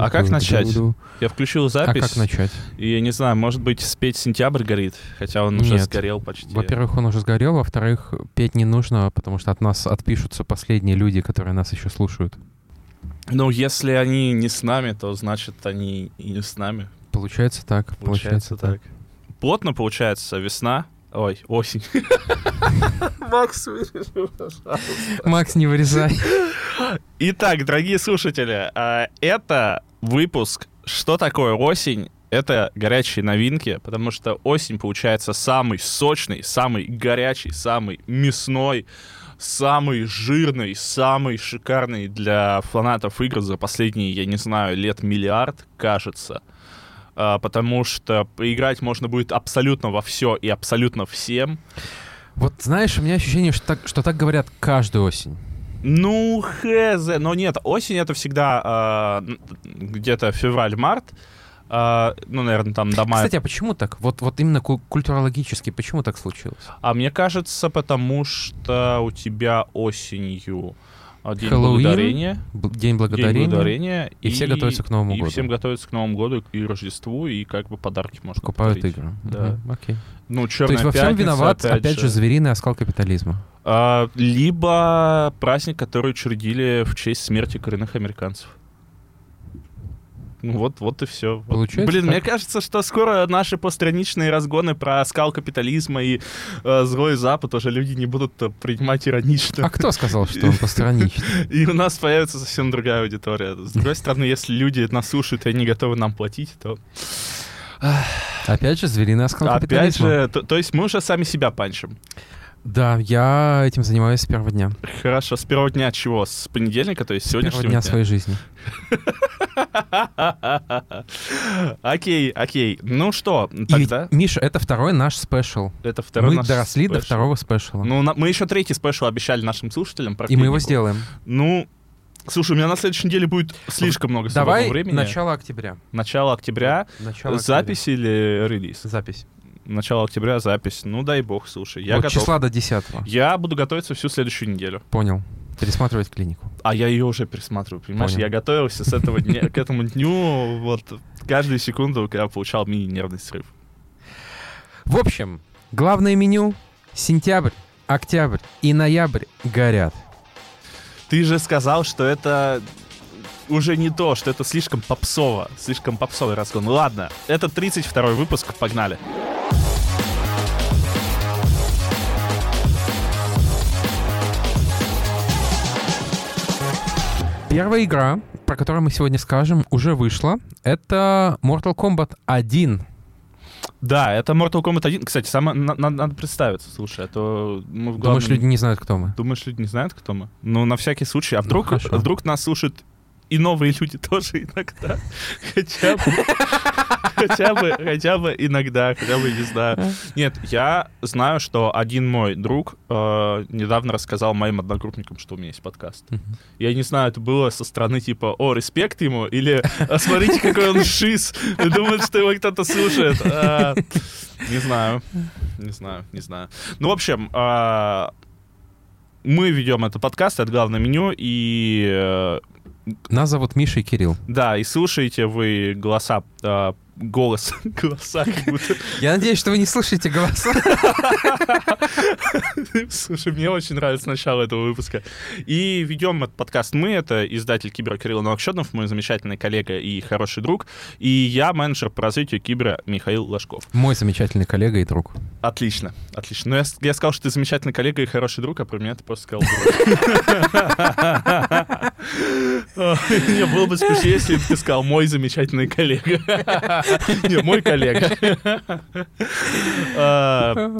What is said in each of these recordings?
А как начать? Я включил А запись. как начать? И я не знаю, может быть, спеть «Сентябрь» горит, хотя он уже Нет. сгорел почти. Во-первых, он уже сгорел, во-вторых, петь не нужно, потому что от нас отпишутся последние люди, которые нас еще слушают. Ну, если они не с нами, то значит они и не с нами. Получается так. Получается так. Плотно получается весна. Ой, осень. Макс, вырежи, пожалуйста. Макс, не вырезай. Итак, дорогие слушатели, а, это выпуск «Что такое осень?» Это горячие новинки, потому что осень получается самый сочный, самый горячий, самый мясной, самый жирный, самый шикарный для фанатов игр за последние, я не знаю, лет миллиард, кажется. А, Потому что поиграть можно будет абсолютно во все и абсолютно всем. Вот знаешь, у меня ощущение, что так, что так говорят каждую осень. Ну, хз, но нет, осень это всегда н- где-то февраль-март, А, ну, наверное, там до мая. Кстати, а почему так? Вот, вот именно ку- культурологически, почему так случилось? А мне кажется, потому что у тебя осенью День Хэллоуин, Благодарения, Б- День День благодарения. Благодарения, и все готовятся к Новому и году. всем готовятся к Новому году и Рождеству, и как бы подарки можно Покупают подарить. игры. Да. Мгм, Окей. Ну, То есть во всем пятница, виноват, опять, же, звериный оскал капитализма. А, либо праздник, который учредили в честь смерти коренных американцев. Ну вот, вот и все. Получается Блин, так. мне кажется, что скоро наши постраничные разгоны про скал капитализма и э, злой Запад уже люди не будут э, принимать иронично. А кто сказал, что он постраничный? И у нас появится совсем другая аудитория. С другой стороны, если люди нас слушают и они готовы нам платить, то Опять же, звериный оскал опять же, то, то есть мы уже сами себя панчим. Да, я этим занимаюсь с первого дня. Хорошо, с первого дня чего? С понедельника, то есть С первого сегодняшнего дня своей жизни. Okay, okay. Ну что, тогда Миша, это второй наш спешл. это второй Мы доросли до второго спешла. Ну, мы еще третий спешл обещали нашим слушателям. и мы его сделаем. Ну, слушай, у меня на следующей неделе будет слишком много Давай времени. начало октября. Начало октября. Начало запись или релиз? октября. Запись. Начало октября запись. Ну, дай бог, слушай. Я вот готов. числа до 10 Я буду готовиться всю следующую неделю. Понял. Пересматривать клинику. А я ее уже пересматриваю, понимаешь? Понял. Я готовился с этого дня к этому дню, вот каждую секунду, когда получал мини-нервный срыв. В общем, главное меню сентябрь, октябрь и ноябрь горят. Ты же сказал, что это уже не то, что это слишком попсово, слишком попсовый разгон. Ладно, это 32 выпуск, погнали. Первая игра, про которую мы сегодня скажем, уже вышла. Это Mortal Kombat 1. Да, это Mortal Kombat 1. Кстати, самое, на- на- надо представиться, слушай, а то мы в Думаешь, главном- люди не знают, кто мы? Думаешь, люди не знают, кто мы? Ну, на всякий случай. А Ну, вдруг, хорошо. вдруг нас слушают и новые люди тоже иногда. Хотя бы, хотя бы, хотя бы иногда, хотя бы не знаю. Нет, я знаю, что один мой друг э, недавно рассказал моим одногруппникам, что у меня есть подкаст. Я не знаю, это было со стороны типа, о, респект ему, или «А, смотрите, какой он шиз, думает, что его кто-то слушает. А, Не знаю, не знаю, не знаю. Ну, в общем, а, мы ведем этот подкаст, это главное меню, и э, Нас зовут Миша и Кирилл. да, и слушаете вы голоса, а, голос, голоса. Я надеюсь, что вы не слушаете голоса. Слушай, мне очень нравится начало этого выпуска. И ведем этот подкаст мы, это издатель Кибера Кирилл Новокщенов, мой замечательный коллега и хороший друг, и я менеджер по развитию Кибера Михаил Ложков. Мой замечательный коллега и друг. Отлично, отлично. Но я, я сказал, что ты замечательный коллега и хороший друг, а про меня ты просто сказал друг. Не, было бы смешнее, если бы ты сказал «мой замечательный коллега». Не, мой коллега. А,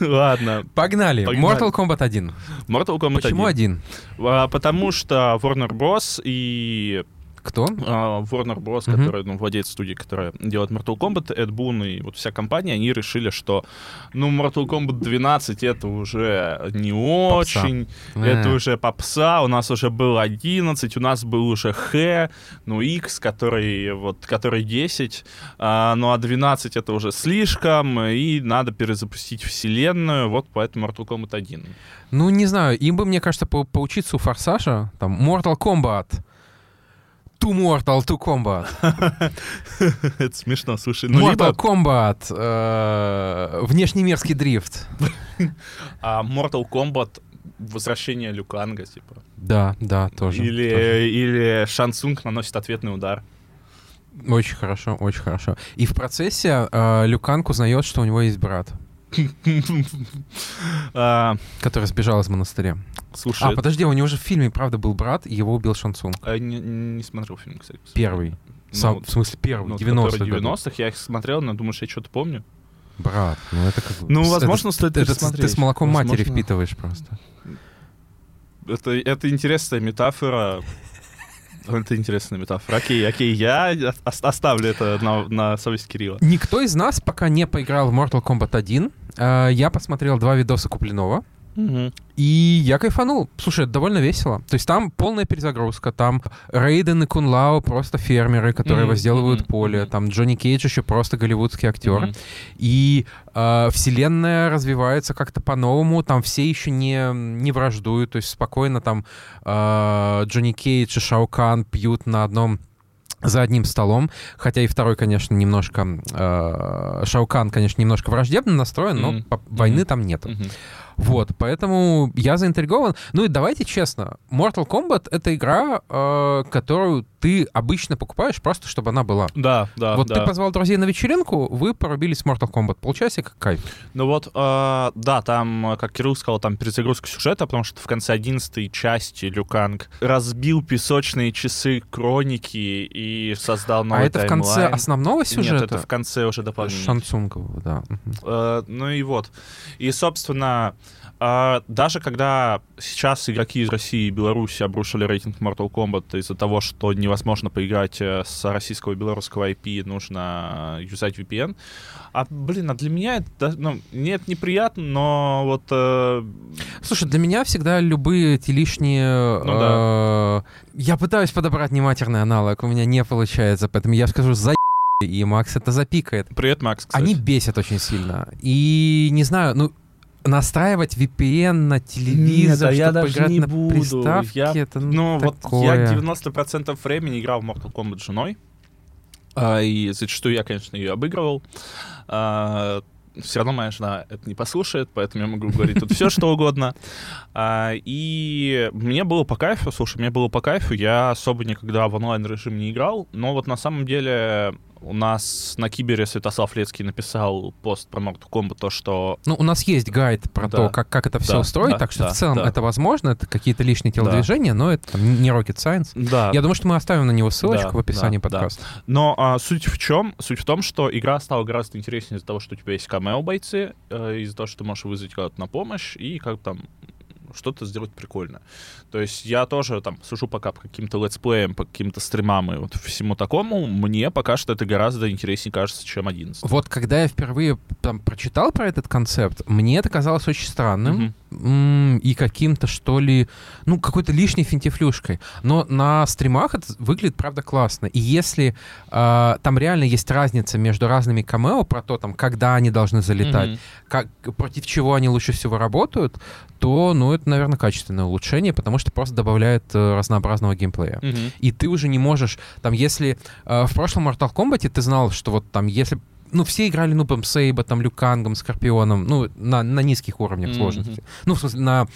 Ладно. Погнали. Mortal Kombat 1. Mortal Kombat Почему 1. один? А, Потому что Warner Bros. и Кто? а, Warner Bros., Мгм. который, ну, владеет студией, которая делает Mortal Kombat, Эд Бун и вот вся компания, они решили, что, ну, Mortal Kombat 12 это уже не Попса. очень, это Э. уже попса, у нас уже был 11, у нас был уже Х, ну, X, который, вот, который 10, а, ну, а 12 это уже слишком, и надо перезапустить вселенную, вот поэтому Mortal Kombat 1. Ну, не знаю, им бы, мне кажется, по- поучиться у Форсажа, там, Mortal Kombat. Two Mortal, Two Combat. Это смешно, слушай. Ну, Mortal либо Kombat, э, внешнемирский дрифт. а, Mortal Kombat возвращение Люканга, типа. Да, да, тоже. или, тоже. или Шансунг наносит ответный удар. Очень хорошо, очень хорошо. И в процессе э, Люканг узнает, что у него есть брат, который сбежал из монастыря. Слушай, А, подожди, у него же в фильме, правда, был брат, и его убил Шансунг. а, не, не смотрел фильм, кстати. Первый. Ну, Сам- в смысле, первый, ну, 90-х. который годов. 90-х, я их смотрел, но думаешь, я что-то помню? Брат, ну это как... Ну, это- возможно, стоит это, ты с молоком матери Возможно. впитываешь просто. Это, это интересная метафора. Это интересная метафора. Окей, окей, я ос- оставлю это на, на совесть Кирилла. Никто из нас пока не поиграл в Mortal Kombat 1. Э, Я посмотрел два видоса Куплинова. И я кайфанул. Слушай, это довольно весело. То есть там полная перезагрузка, там Рейден и Кунлао просто фермеры, которые Мгм, возделывают мгм, поле, там Джонни Кейдж еще просто голливудский актер. Мгм. И э, вселенная развивается как-то по-новому, там все еще не, не враждуют, то есть спокойно там э, Джонни Кейдж и Шао Кан пьют на одном за одним столом, хотя и второй, конечно, немножко... Э, Шао Кан, конечно, немножко враждебно настроен, но по- войны Мгм. там нету. Мгм. Вот, поэтому я заинтригован. Ну и давайте честно, Mortal Kombat — это игра, э, которую ты обычно покупаешь просто, чтобы она была. Да, да, вот да. ты позвал друзей на вечеринку, вы порубились в Mortal Kombat. Получается как кайф. Ну вот, э, да, там, э, как Кирилл сказал, там перезагрузка сюжета, потому что в конце 11 части Люканг разбил песочные часы Кроники и создал новый а это в конце таймлайн. основного Нет, сюжета? это в конце уже дополнение. Шансунгового, да. Э, ну и вот. И, собственно, э, даже когда сейчас игроки из России и Беларуси обрушили рейтинг Mortal Kombat из-за того, что невозможно поиграть э, с российского и белорусского IP, нужно э, юзать VPN. А, блин, а для меня это, да, ну, мне это неприятно, но вот... э, Слушай, для меня всегда любые эти лишние... Ну э, Я пытаюсь подобрать нематерный аналог, у меня не получается, поэтому я скажу за и Макс это запикает. Привет, Макс, кстати. Они бесят очень сильно. И не знаю, ну настраивать VPN на телевизор, Нет, а я чтобы играть не на буду. приставке, Я- это Ну, вот такое. я 90% времени играл в Mortal Kombat с женой. А, и зачастую я, конечно, ее обыгрывал. все равно моя жена это не послушает, поэтому я могу говорить тут все, что угодно. А, и мне было по кайфу, слушай, мне было по кайфу. Я особо никогда в онлайн-режим не играл, но вот на самом деле у нас на Кибере Святослав Лецкий написал пост про Mortal Kombat, то, что Ну, у нас есть гайд про Да. то, как, как это все Да, устроить, да, так что да, в целом да. это возможно, это какие-то лишние телодвижения, но это там, не rocket science. да, Я думаю, что мы оставим на него ссылочку Да, в описании да, да. подкаста. Но а, суть в чем? Суть в том, что игра стала гораздо интереснее из-за того, что у тебя есть камео-бойцы, э, из-за того, что ты можешь вызвать кого-то на помощь и как там что-то сделать прикольно. То есть я тоже там сужу пока по каким-то летсплеям, по каким-то стримам и вот всему такому. Мне пока что это гораздо интереснее кажется, чем 11. Вот когда я впервые там прочитал про этот концепт, мне это казалось очень странным м, и каким-то, что ли, ну, какой-то лишней финтифлюшкой. Но на стримах это выглядит, правда, классно. И если а, там реально есть разница между разными камео про то, там, когда они должны залетать, Мгм. как, против чего они лучше всего работают, то, ну, это, наверное, качественное улучшение, потому что просто добавляет э, разнообразного геймплея. Мгм. И ты уже не можешь, там, если э, в прошлом Mortal Kombat ты знал, что вот там, если ну, все играли Нубом Сейба, там, Люкангом, Скорпионом, ну, на, на низких уровнях Мгм. сложности. Ну, в смысле, на,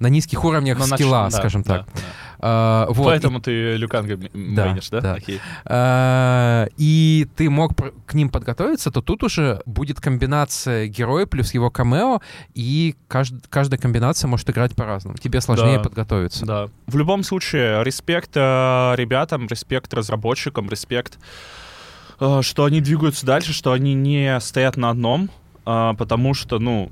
на низких уровнях Но скилла, нач- да, скажем да, так. да. А, вот. Поэтому ты Люканга Да, мейнишь, да? да. Окей. А, и ты мог к ним подготовиться, то тут уже будет комбинация героя плюс его камео, и кажд- каждая комбинация может играть по-разному. Тебе сложнее Да. подготовиться. Да. В любом случае, респект э, ребятам, респект разработчикам, респект, э, что они двигаются дальше, что они не стоят на одном, э, потому что, ну,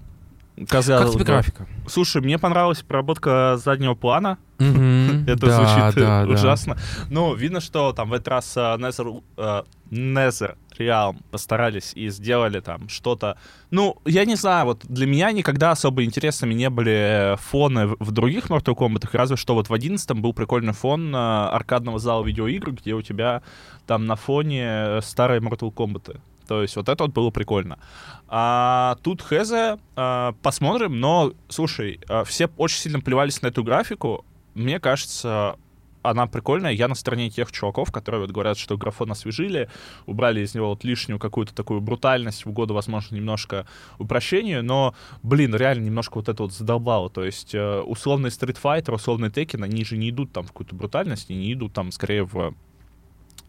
казалось Как тебе графика? Слушай, мне понравилась проработка заднего плана. Это Да, звучит э, да. ужасно. Ну, видно, что там в этот раз э, Nether, э, Nether Realm постарались и сделали там что-то. Ну, я не знаю, вот для меня никогда особо интересными не были фоны в, других Mortal Kombat, разве что вот в 11 был прикольный фон э, аркадного зала видеоигр, где у тебя там на фоне э, старые Mortal Kombat. То есть вот это вот было прикольно. А тут Хезе, э, посмотрим, но, слушай, э, все очень сильно плевались на эту графику. Мне кажется, она прикольная. Я на стороне тех чуваков, которые вот говорят, что графон освежили, убрали из него вот лишнюю какую-то такую брутальность в угоду, возможно, немножко упрощению, но, блин, реально немножко вот это вот задолбало. То есть э, условный Fighter, условный Tekken, они же не идут там в какую-то брутальность, они идут там скорее в...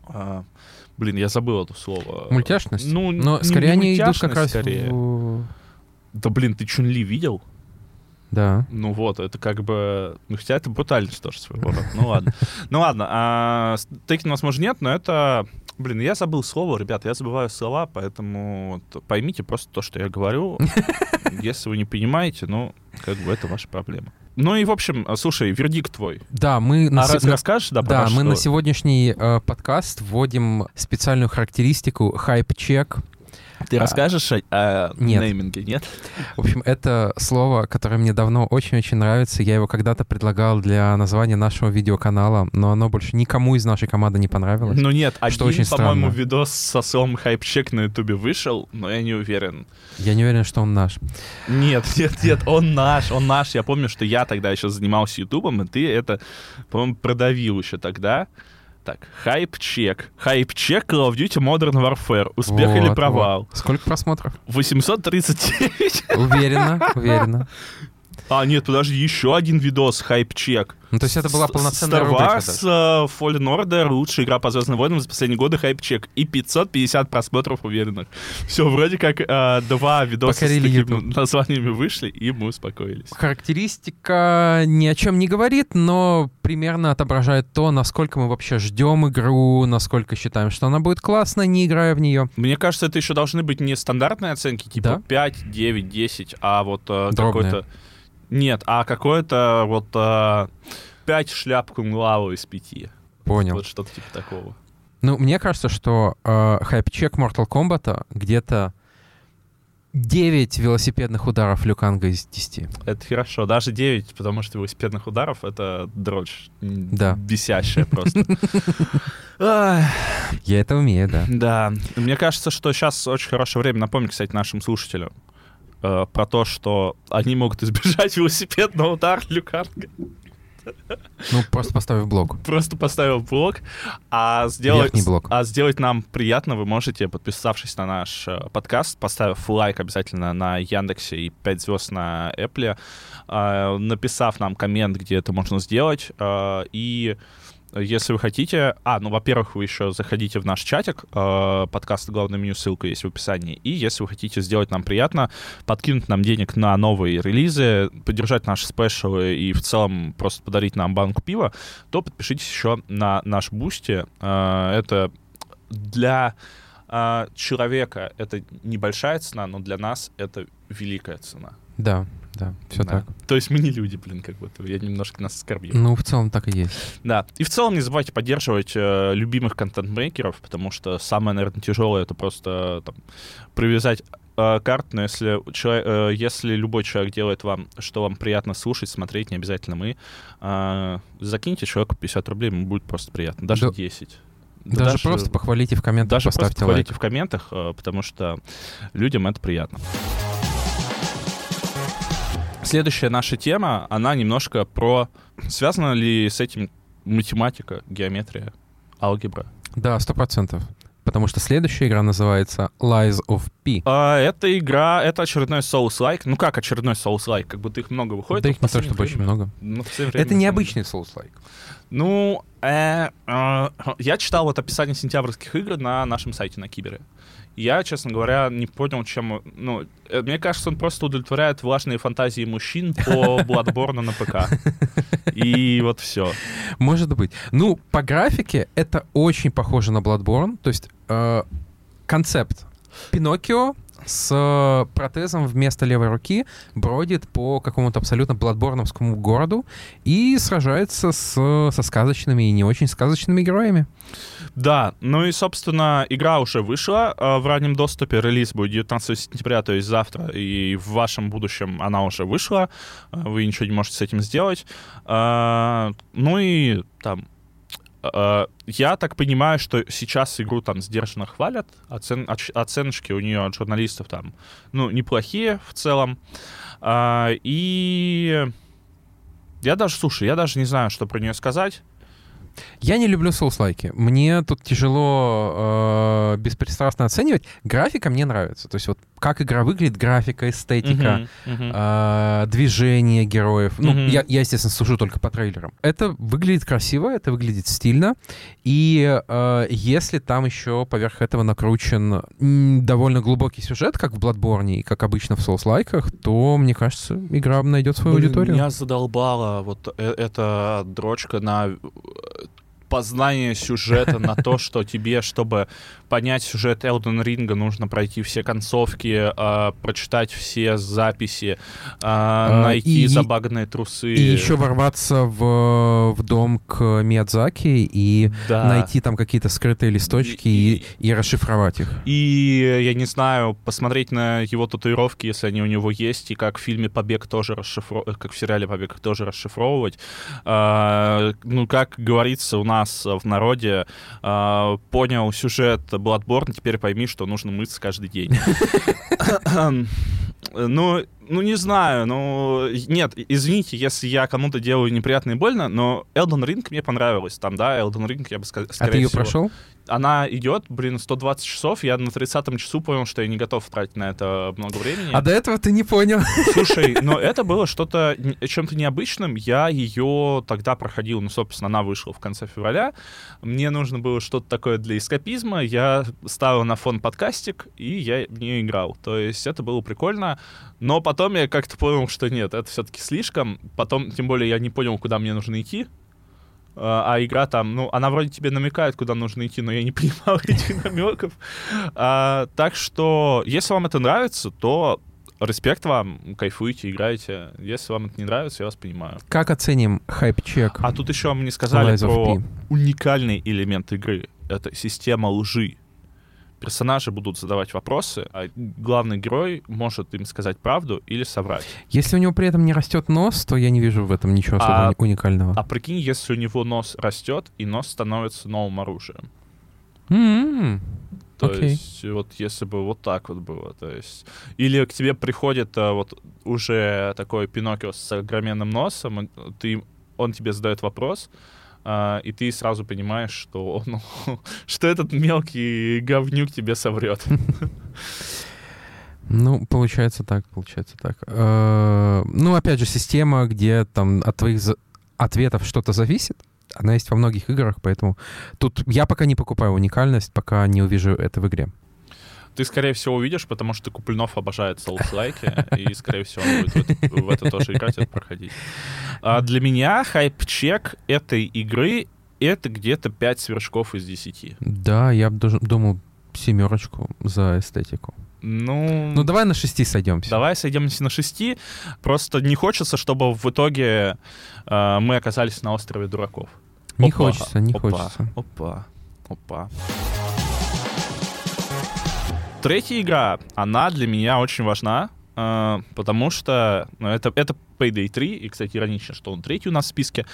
э, блин, я забыл это слово. Мультяшность? Ну, Но скорее не они идут как раз скорее. в... Да, блин, ты Чунли видел? Да. Ну вот, это как бы... Ну, хотя это брутальность тоже своего рода. Ну ладно. Ну ладно, а с- Tekken, возможно, нет, но это... Блин, я забыл слово, ребят, я забываю слова, поэтому вот поймите просто то, что я говорю. Если вы не понимаете, ну, как бы это ваша проблема. Ну и, в общем, слушай, вердикт твой. Да, мы на А на- расскажешь, да, Да, мы на что- сегодняшний э, подкаст вводим специальную характеристику хайп-чек. Ты расскажешь о, о Нет. нейминге, нет? В общем, это слово, которое мне давно очень-очень нравится. Я его когда-то предлагал для названия нашего видеоканала, но оно больше никому из нашей команды не понравилось. Ну нет, Что один, очень по-моему, видос со словом хайп-чек на ютубе вышел, но я не уверен. Я не уверен, что он наш. Нет, нет, нет, он наш, он наш. Я помню, что я тогда еще занимался ютубом, и ты это, по-моему, продавил еще тогда. Так, хайп-чек. Хайп-чек Call of Duty Modern Warfare. Успех Вот, или вот. провал? Сколько просмотров? 839. Уверенно, уверенно. А, нет, подожди, еще один видос, хайп-чек. Ну, то есть это была полноценная Star рубрика Wars, э, Fallen Order, лучшая игра по Звездным войнам за последние годы, хайп-чек. И 550 просмотров уверенных. Все, вроде как э, два видоса Покорили с такими YouTube. названиями вышли, и мы успокоились. Характеристика ни о чем не говорит, но примерно отображает то, насколько мы вообще ждем игру, насколько считаем, что она будет классной, не играя в нее. Мне кажется, это еще должны быть не стандартные оценки, типа Да? 5, 9, 10, а вот Дробные. какой-то... Нет, а какое-то вот э, 5 шляп кумлаву из 5. Понял. Вот что-то типа такого. Ну, мне кажется, что э, хайп-чек Mortal Kombat где-то 9 велосипедных ударов Люканга из 10. Это хорошо. Даже 9, потому что велосипедных ударов — это дрочь. Да. Бесящая просто. Я это умею, да. Да. Мне кажется, что сейчас очень хорошее время напомнить, кстати, нашим слушателям э, про то, что они могут избежать велосипедного удара Люканга. Ну, просто поставив блок. просто поставил блок, а сделать, блок. а сделать нам приятно вы можете, подписавшись на наш э, подкаст, поставив лайк обязательно на Яндексе и 5 звезд на Apple, э, написав нам коммент, где это можно сделать, э, и если вы хотите... А, ну, во-первых, вы еще заходите в наш чатик, э, подкаст «Главное меню», ссылка есть в описании. И если вы хотите сделать нам приятно, подкинуть нам денег на новые релизы, поддержать наши спешалы и в целом просто подарить нам банку пива, то подпишитесь еще на наш Boosty. Э, Это для э, человека это небольшая цена, но для нас это великая цена. Да, да, все Да. так. То есть мы не люди, блин, как будто. Я немножко нас оскорбил. Ну, в целом так и есть. Да. И в целом не забывайте поддерживать э, любимых контент-мейкеров, потому что самое, наверное, тяжелое это просто там, привязать э, карт, но если, человек, э, если любой человек делает вам, что вам приятно слушать, смотреть, не обязательно мы, э, закиньте человеку 50 рублей, ему будет просто приятно. Даже Да. 10. Да Даже, просто похвалите в комментах, даже просто поставьте лайк. хвалите в комментах, э, потому что людям это приятно. Следующая наша тема, она немножко про... Связана ли с этим математика, геометрия, алгебра? Да, сто процентов. Потому что следующая игра называется Lies of P. А, эта игра, это очередной Souls-like. Ну как очередной Souls-like? Как будто их много выходит. да их не то, чтобы очень много. ну, Это необычный Souls-like. Ну, э, э, я читал вот описание сентябрьских игр на нашем сайте на Кибере. Я, честно говоря, не понял, чем... Ну, э, мне кажется, он просто удовлетворяет влажные фантазии мужчин по Bloodborne на ПК. И вот все. Может быть. Ну, по графике это очень похоже на Bloodborne. То есть э, концепт. Пиноккио с протезом вместо левой руки бродит по какому-то абсолютно бладборновскому городу и сражается с, со сказочными и не очень сказочными героями. Да, ну и, собственно, игра уже вышла э, в раннем доступе. Релиз будет 19 сентября, то есть завтра. И в вашем будущем она уже вышла. Э, Вы ничего не можете с этим сделать. Э, Ну и там... э, Я так понимаю, что сейчас игру там сдержанно хвалят. Оцен- оч- Оценочки у нее от журналистов там, ну, неплохие в целом. А, И я даже, слушай, я даже не знаю, что про нее сказать. Я не люблю соус-лайки. Мне тут тяжело э, беспристрастно оценивать. Графика мне нравится. То есть вот как игра выглядит, графика, эстетика, э, движение героев. Ну, я, я, естественно, сужу только по трейлерам. Это выглядит красиво, это выглядит стильно. И э, если там еще поверх этого накручен довольно глубокий сюжет, как в Bloodborne и как обычно в соус-лайках, то, мне кажется, игра найдет свою Блин, аудиторию. Меня задолбала вот э- эта дрочка на э, познание сюжета, на то, что тебе, чтобы понять сюжет Элден Ринга, нужно пройти все концовки, а, прочитать все записи, а, А, найти и- забаганные трусы. И еще ворваться в, в дом к Миядзаки и Да. найти там какие-то скрытые листочки и, И- и расшифровать их. И, я не знаю, посмотреть на его татуировки, если они у него есть, и как в фильме «Побег» тоже расшифровывать, как в сериале «Побег» тоже расшифровывать. Ну, как говорится у нас в народе, понял сюжет Bloodborne, теперь пойми, что нужно мыться каждый день. Ну, ну, не знаю, ну, нет, извините, если я кому-то делаю неприятно и больно, но Elden Ring мне понравилось. Там, да, Elden Ring, я бы сказал, А ты ее прошел? она идет, блин, 120 часов. Я на 30-м часу понял, что я не готов тратить на это много времени. А до этого ты не понял. Слушай, но это было что-то чем-то необычным. Я ее тогда проходил, ну, собственно, она вышла в конце февраля. Мне нужно было что-то такое для эскапизма. Я ставил на фон подкастик, и я в нее играл. То есть это было прикольно. Но потом я как-то понял, что нет, это все-таки слишком. Потом, тем более, я не понял, куда мне нужно идти. А а игра там, ну, она вроде тебе намекает, куда нужно идти, но я не понимал этих намеков. А, так что, если вам это нравится, то респект вам, кайфуйте, играйте. Если вам это не нравится, я вас понимаю. Как оценим хайп-чек? А тут еще мы не сказали про уникальный элемент игры. Это система лжи. Персонажи будут задавать вопросы, а главный герой может им сказать правду или соврать. Если у него при этом не растет нос, то я не вижу в этом ничего особо А- уникального. А прикинь, если у него нос растет, и нос становится новым оружием. М-м. То Окей. есть, вот если бы вот так вот было, то есть... Или к тебе приходит а, вот уже такой Пиноккио с огроменным носом, ты, он тебе задает вопрос, а, и ты сразу понимаешь, что, ну, что этот мелкий говнюк тебе соврет. Ну, получается так, получается так. Э, Ну, опять же, система, где там от твоих ответов что-то зависит, она есть во многих играх, поэтому тут я пока не покупаю уникальность, пока не увижу это в игре. Ты, скорее всего, увидишь, потому что Куплинов обожает соус-лайки, и, скорее всего, он будет в это, в это тоже играть, это проходить. А для меня хайп-чек этой игры — это где-то 5 сверчков из 10. Да, я даже думал семерочку за эстетику. Ну, Ну, давай на шести сойдемся. Давай сойдемся на шести. Просто не хочется, чтобы в итоге э, мы оказались на острове дураков. Не Опа, хочется, не опа, хочется. Опа, опа. Третья игра, она для меня очень важна, э, потому что ну, это, это Payday 3, и, кстати, иронично, что он третий у нас в списке.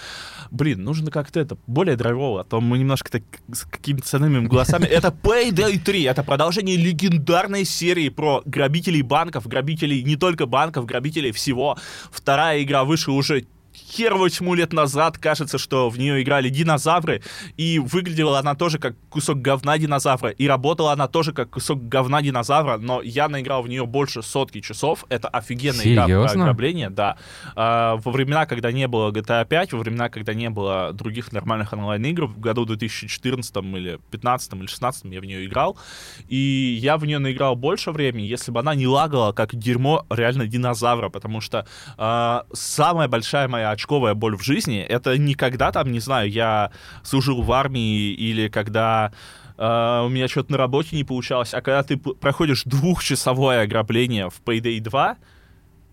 Блин, нужно как-то это более драйвово, а то мы немножко так с какими-то ценными голосами. Это Payday 3, это продолжение легендарной серии про грабителей банков, грабителей не только банков, грабителей всего. Вторая игра вышла уже хер его тьму лет назад, кажется, что в нее играли динозавры, и выглядела она тоже как кусок говна динозавра, и работала она тоже как кусок говна динозавра, но я наиграл в нее больше сотки часов, это офигенная игра про Серьезно? ограбление, да. А, во времена, когда не было GTA 5, во времена, когда не было других нормальных онлайн-игр, в году 2014 или 15 или 16 я в нее играл, и я в нее наиграл больше времени, если бы она не лагала, как дерьмо реально динозавра, потому что а, самая большая моя очковая боль в жизни, это не когда там, не знаю, я служил в армии или когда а, у меня что-то на работе не получалось, а когда ты проходишь двухчасовое ограбление в Payday 2,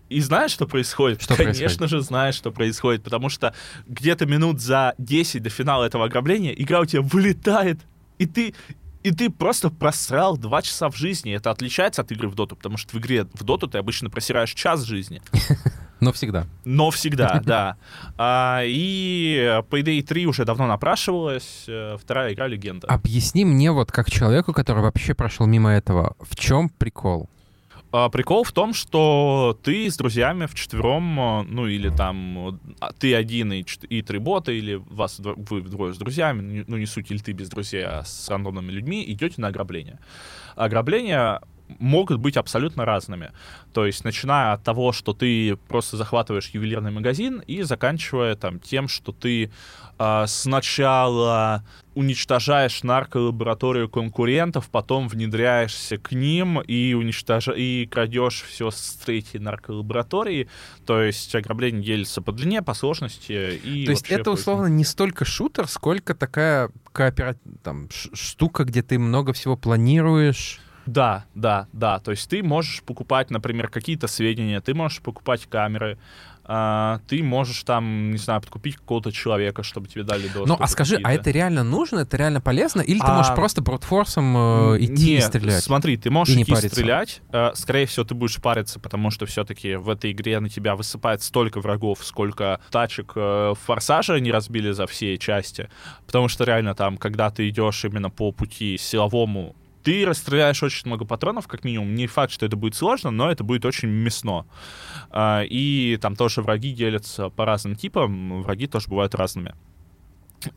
и знаешь, что происходит? Что Конечно происходит? же знаешь, что происходит, потому что где-то минут за 10 до финала этого ограбления игра у тебя вылетает, и ты и ты просто просрал два часа в жизни. Это отличается от игры в доту, потому что в игре в доту ты обычно просираешь час жизни. Но всегда. Но всегда, да. А, и Payday 3 уже давно напрашивалась. э, Вторая игра легенда. Объясни мне вот как человеку, который вообще прошел мимо этого, в чем прикол? А, прикол в том, что ты с друзьями вчетвером, а, ну или там а, ты один и, и три бота, или вас вы двое с друзьями, ну не суть, или ты без друзей, а с рандомными людьми, идете на ограбление. Ограбление могут быть абсолютно разными. То есть, начиная от того, что ты просто захватываешь ювелирный магазин, и заканчивая там тем, что ты э, сначала уничтожаешь нарколабораторию конкурентов, потом внедряешься к ним и уничтож... и крадешь все с третьей нарколаборатории. То есть ограбление делится по длине, по сложности. И То есть это условно не столько шутер, сколько такая кооператив, там, штука, где ты много всего планируешь. Да, да, да. То есть ты можешь покупать, например, какие-то сведения, ты можешь покупать камеры, Uh, ты можешь там, не знаю, подкупить какого-то человека, чтобы тебе дали доступ. Ну, а скажи, а это реально нужно, это реально полезно, или а... ты можешь просто брутфорсом э, идти Нет, и стрелять? смотри, ты можешь и идти стрелять, uh, скорее всего, ты будешь париться, потому что все-таки в этой игре на тебя высыпает столько врагов, сколько тачек uh, форсажа не разбили за все части, потому что реально там, когда ты идешь именно по пути силовому ты расстреляешь очень много патронов, как минимум. Не факт, что это будет сложно, но это будет очень мясно. А, и там тоже враги делятся по разным типам, враги тоже бывают разными.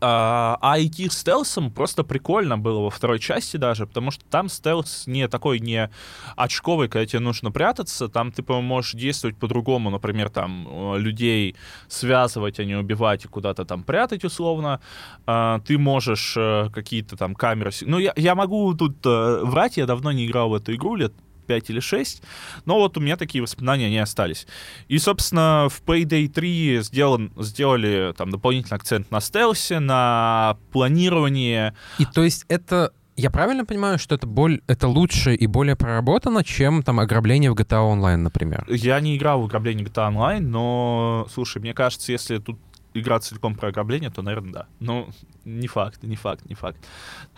А, а идти стелсом просто прикольно было во второй части даже, потому что там стелс не такой не очковый, когда тебе нужно прятаться, там ты, можешь действовать по-другому, например, там э, людей связывать, а не убивать и куда-то там прятать условно. А, ты можешь э, какие-то там камеры... Ну, я, я могу тут э, врать, я давно не играл в эту игру, лет 5 или 6, но вот у меня такие воспоминания не остались. И, собственно, в Payday 3 сделан, сделали там дополнительный акцент на стелсе, на планировании. И то есть это я правильно понимаю, что это, боль, это лучше и более проработано, чем там ограбление в GTA Online, например? Я не играл в ограбление GTA Online, но, слушай, мне кажется, если тут игра целиком про ограбление, то, наверное, да. Но не факт, не факт, не факт.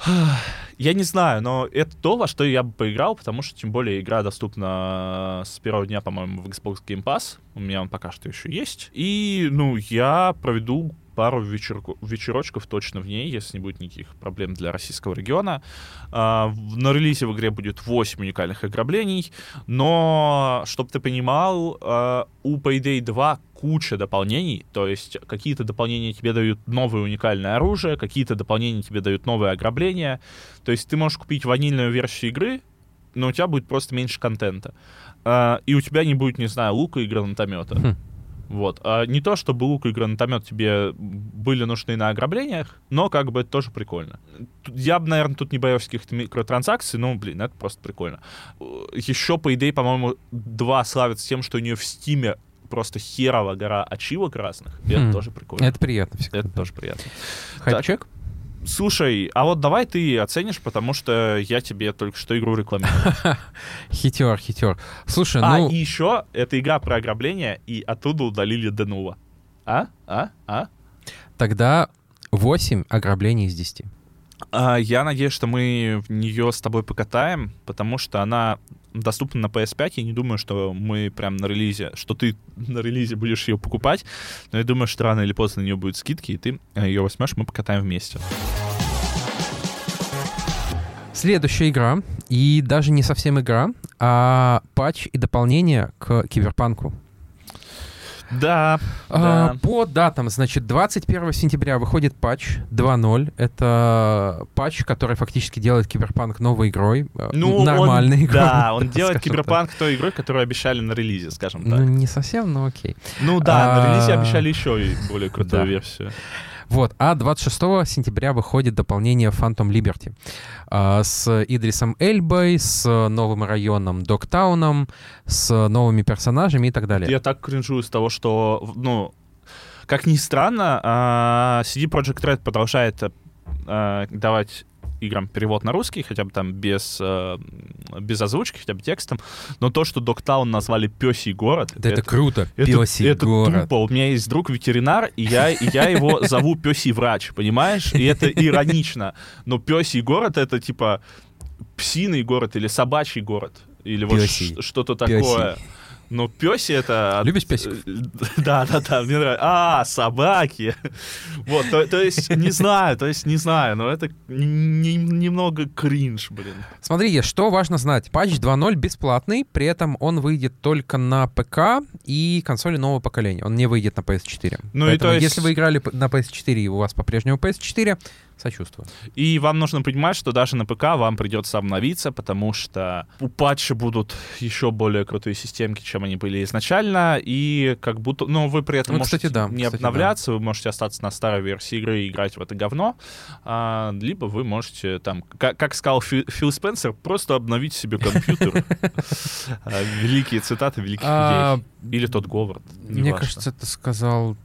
Я не знаю, но это то, во что я бы поиграл, потому что, тем более, игра доступна с первого дня, по-моему, в Xbox Game Pass. У меня он пока что еще есть. И, ну, я проведу пару вечерку, вечерочков точно в ней, если не будет никаких проблем для российского региона. А, на релизе в игре будет 8 уникальных ограблений, но, чтобы ты понимал, а, у Payday 2 куча дополнений, то есть какие-то дополнения тебе дают новое уникальное оружие, какие-то дополнения тебе дают новые ограбления, то есть ты можешь купить ванильную версию игры, но у тебя будет просто меньше контента. А, и у тебя не будет, не знаю, лука и гранатомета. Хм. Вот. А не то, чтобы лук и гранатомет тебе были нужны на ограблениях, но как бы это тоже прикольно. Я бы, наверное, тут не боялся каких-то микротранзакций, но, блин, это просто прикольно. Еще, по идее, по-моему, два славятся тем, что у нее в Стиме просто херова гора ачивок разных. И хм. это тоже прикольно. Это приятно всегда. Это тоже приятно. Хайчек? Слушай, а вот давай ты оценишь, потому что я тебе только что игру рекламирую. хитер, хитер. Слушай, а, ну... А, и еще это игра про ограбление, и оттуда удалили Денува. А? А? А? Тогда 8 ограблений из 10. А, я надеюсь, что мы в нее с тобой покатаем, потому что она доступна на PS5. Я не думаю, что мы прям на релизе, что ты на релизе будешь ее покупать, но я думаю, что рано или поздно на нее будут скидки, и ты э, ее возьмешь, мы покатаем вместе. Следующая игра, и даже не совсем игра, а патч и дополнение к Киберпанку. Да, а, да. По датам, значит, 21 сентября выходит патч 2.0. Это патч, который фактически делает Киберпанк новой игрой. Э, ну, нормальной он, игрой. Да, он делает Киберпанк той игрой, которую обещали на релизе, скажем так. Ну, не совсем, но окей. Ну да, а... на релизе обещали еще более крутую да. версию. Вот, а 26 сентября выходит дополнение Phantom Liberty а, с Идрисом Эльбой, с новым районом Догтауном, с новыми персонажами и так далее. Я так кринжую с того, что, ну, как ни странно, а, CD Projekt Red продолжает а, давать играм перевод на русский, хотя бы там без, э, без озвучки, хотя бы текстом. Но то, что Доктаун назвали пёсий город... Да это, это круто, пёсий это, город. Это тупо. У меня есть друг ветеринар, и я, и я его зову пёсий врач, понимаешь? И это иронично. Но пёсий город — это типа псиный город или собачий город. Или вот что-то такое. Но пёси это... Любишь песиков? Да, да, да, мне нравится. А, собаки. Вот, то, то есть, не знаю, то есть, не знаю, но это не- немного кринж, блин. Смотри, что важно знать. Патч 2.0 бесплатный, при этом он выйдет только на ПК и консоли нового поколения. Он не выйдет на PS4. Ну и Поэтому то есть- если вы играли на PS4 и у вас по-прежнему PS4, сочувствую. И вам нужно понимать, что даже на ПК вам придется обновиться, потому что у патча будут еще более крутые системки, чем они были изначально, и как будто, ну, вы при этом Ну, можете кстати, да, не кстати, обновляться, вы можете остаться на старой версии игры и играть в это говно, а, либо вы можете там, как, как сказал Фи- Фил Спенсер, просто обновить себе компьютер. А, Великие цитаты великих А, людей. Или тот Говард. Мне кажется, это сказал...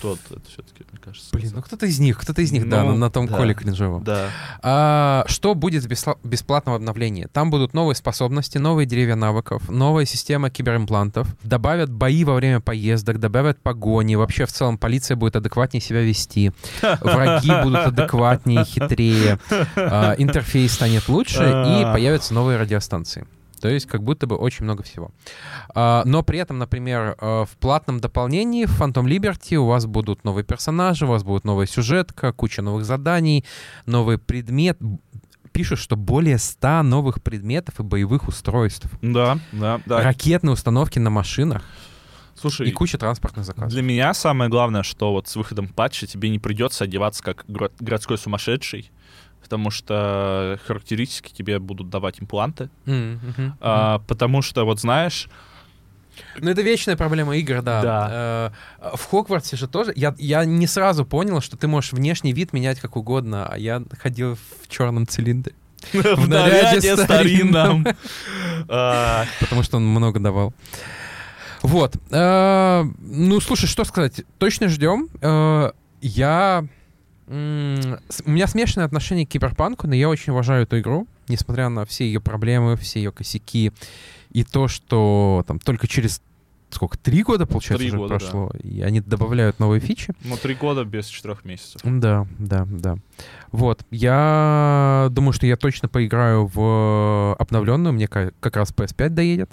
Тот, это все-таки, мне кажется. Блин, ну кто-то из них, кто-то из них, да, Ну, на, на том да. коле кринжовом. Да. А, что будет в бесплатном обновлении? Там будут новые способности, новые деревья навыков, новая система киберимплантов, добавят бои во время поездок, добавят погони. Вообще, в целом, полиция будет адекватнее себя вести. Враги будут адекватнее, хитрее. а, интерфейс станет лучше, и А. появятся новые радиостанции. То есть как будто бы очень много всего. А, Но при этом, например, э, в платном дополнении в Phantom Liberty у вас будут новые персонажи, у вас будет новая сюжетка, куча новых заданий, новый предмет. Пишут, что более 100 новых предметов и боевых устройств. Да, да, да. Ракетные установки на машинах Слушай, и куча транспортных заказов. Для меня самое главное, что вот с выходом патча тебе не придется одеваться как городской сумасшедший, потому что характеристики тебе будут давать импланты. М, мгм, А, потому что, вот знаешь, Ну, это вечная проблема игр, да. Да. Э, В Хогвартсе же тоже. Я, я не сразу понял, что ты можешь внешний вид менять как угодно, а я ходил в черном цилиндре, в наряде старинном. А, потому что он много давал. Вот. Э, Ну, слушай, что сказать? Точно ждем. Э, Я... м, У меня смешанное отношение к киберпанку, но я очень уважаю эту игру, несмотря на все ее проблемы, все ее косяки, и то, что там только через сколько, три года, получается, Три уже года, да. прошло, и они добавляют новые фичи. Ну, три года без четырех месяцев. Да, да, да. Вот. Я думаю, что я точно поиграю в обновленную. Мне ка- как раз PS5 доедет.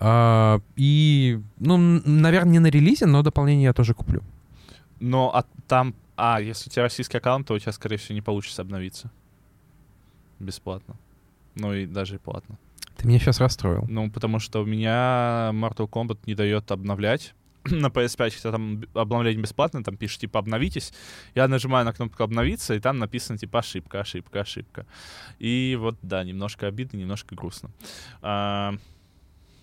А, И, ну, наверное, не на релизе, но дополнение я тоже куплю. Но а там... А, если у тебя российский аккаунт, то у тебя, скорее всего, не получится обновиться. Бесплатно. Ну и даже и платно. Ты меня сейчас расстроил. Ну, потому что у меня Mortal Kombat не дает обновлять. На PS5, хотя там обновление бесплатно, там пишет, типа, обновитесь. Я нажимаю на кнопку обновиться, и там написано, типа, ошибка, ошибка, ошибка. И вот, да, немножко обидно, немножко грустно. А,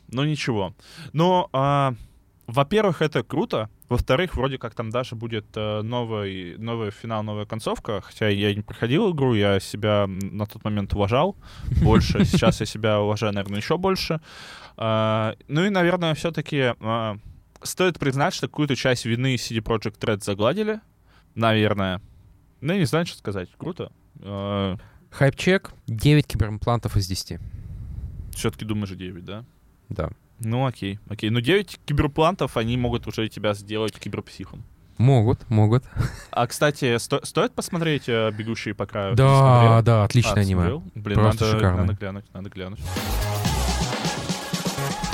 ну, ничего. Но, а, во-первых, это круто. Во-вторых, вроде как там даже будет э, новый, новый финал, новая концовка. Хотя я не проходил игру, я себя на тот момент уважал больше. Сейчас я себя уважаю, наверное, еще больше. А, ну и, наверное, все-таки стоит признать, что какую-то часть вины CD Projekt Red загладили. Наверное. Ну, я не знаю, что сказать. Круто. Хайп-чек 9 киберимплантов из 10. Все-таки думаешь 9, да? Да. Ну, окей, окей. Ну, 9 киберплантов, они могут уже тебя сделать киберпсихом. Могут, могут. А, кстати, сто- стоит посмотреть э, «Бегущие по краю»? Да, да, А, отличное ты аниме. смотрел? Блин, Просто надо, шикарное. надо глянуть, надо глянуть.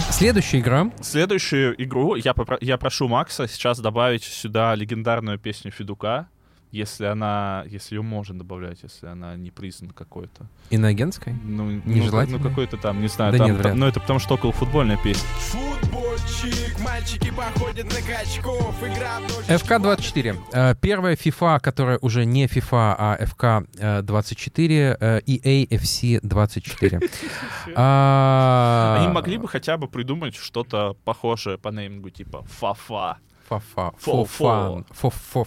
Следующая игра. Следующую игру я, попро- я прошу Макса сейчас добавить сюда легендарную песню Федука, если она, если ее можно добавлять, если она не признана какой-то. Иноагентская? Ну, ну, Нежелательно? ну, какой-то там, не знаю, Да там, нет, вряд там- ну это потому что около футбольная песня. Футбольчик, мальчики походят на качков, игра в ночь. FK24. Э, Первая FIFA, которая уже не FIFA, а FK24, э, EA FC24. А, Они могли бы хотя бы придумать что-то похожее по неймингу, типа Фафа. Фа-фа. Фо- For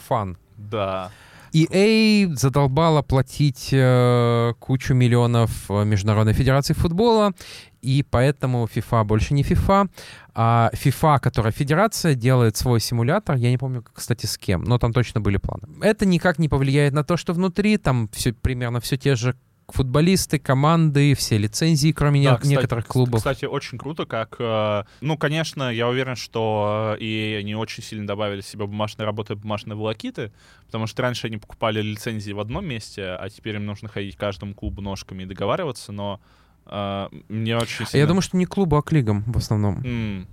Да. EA задолбала платить э, кучу миллионов э, Международной Федерации футбола, и поэтому FIFA больше не FIFA, а FIFA, которая федерация, делает свой симулятор. Я не помню, кстати, с кем, но там точно были планы. Это никак не повлияет на то, что внутри, там все, примерно все те же футболисты, команды, все лицензии, кроме Да, не- кстати, некоторых клубов. Кстати, очень круто, как... э, ну, конечно, я уверен, что э, и они очень сильно добавили себе бумажной работы, бумажные волокиты, потому что раньше они покупали лицензии в одном месте, а теперь им нужно ходить к каждому клубу ножками и договариваться, но э, мне очень А сильно... Я думаю, что не клубу, а к лигам в основном. М,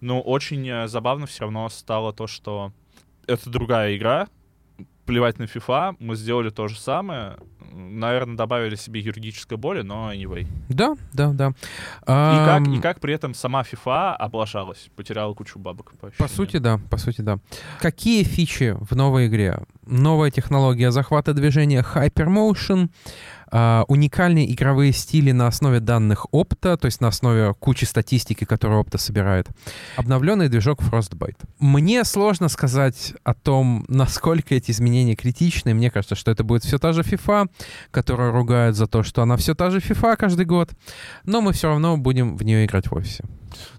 Ну, очень э, забавно все равно стало то, что это другая игра, плевать на FIFA, мы сделали то же самое, наверное, добавили себе юридическое боли, но anyway. Да, да, да. И как, Ам, и как при этом сама FIFA облажалась, потеряла кучу бабок. По, По сути, да, по сути, да. Какие фичи в новой игре? Новая технология захвата движения Hypermotion, а, уникальные игровые стили на основе данных опта, то есть на основе кучи статистики, которую опта собирает. Обновленный движок Frostbite. Мне сложно сказать о том, насколько эти изменения критичны. Мне кажется, что это будет все та же FIFA, которую ругают за то, что она все та же FIFA каждый год. Но мы все равно будем в нее играть в офисе.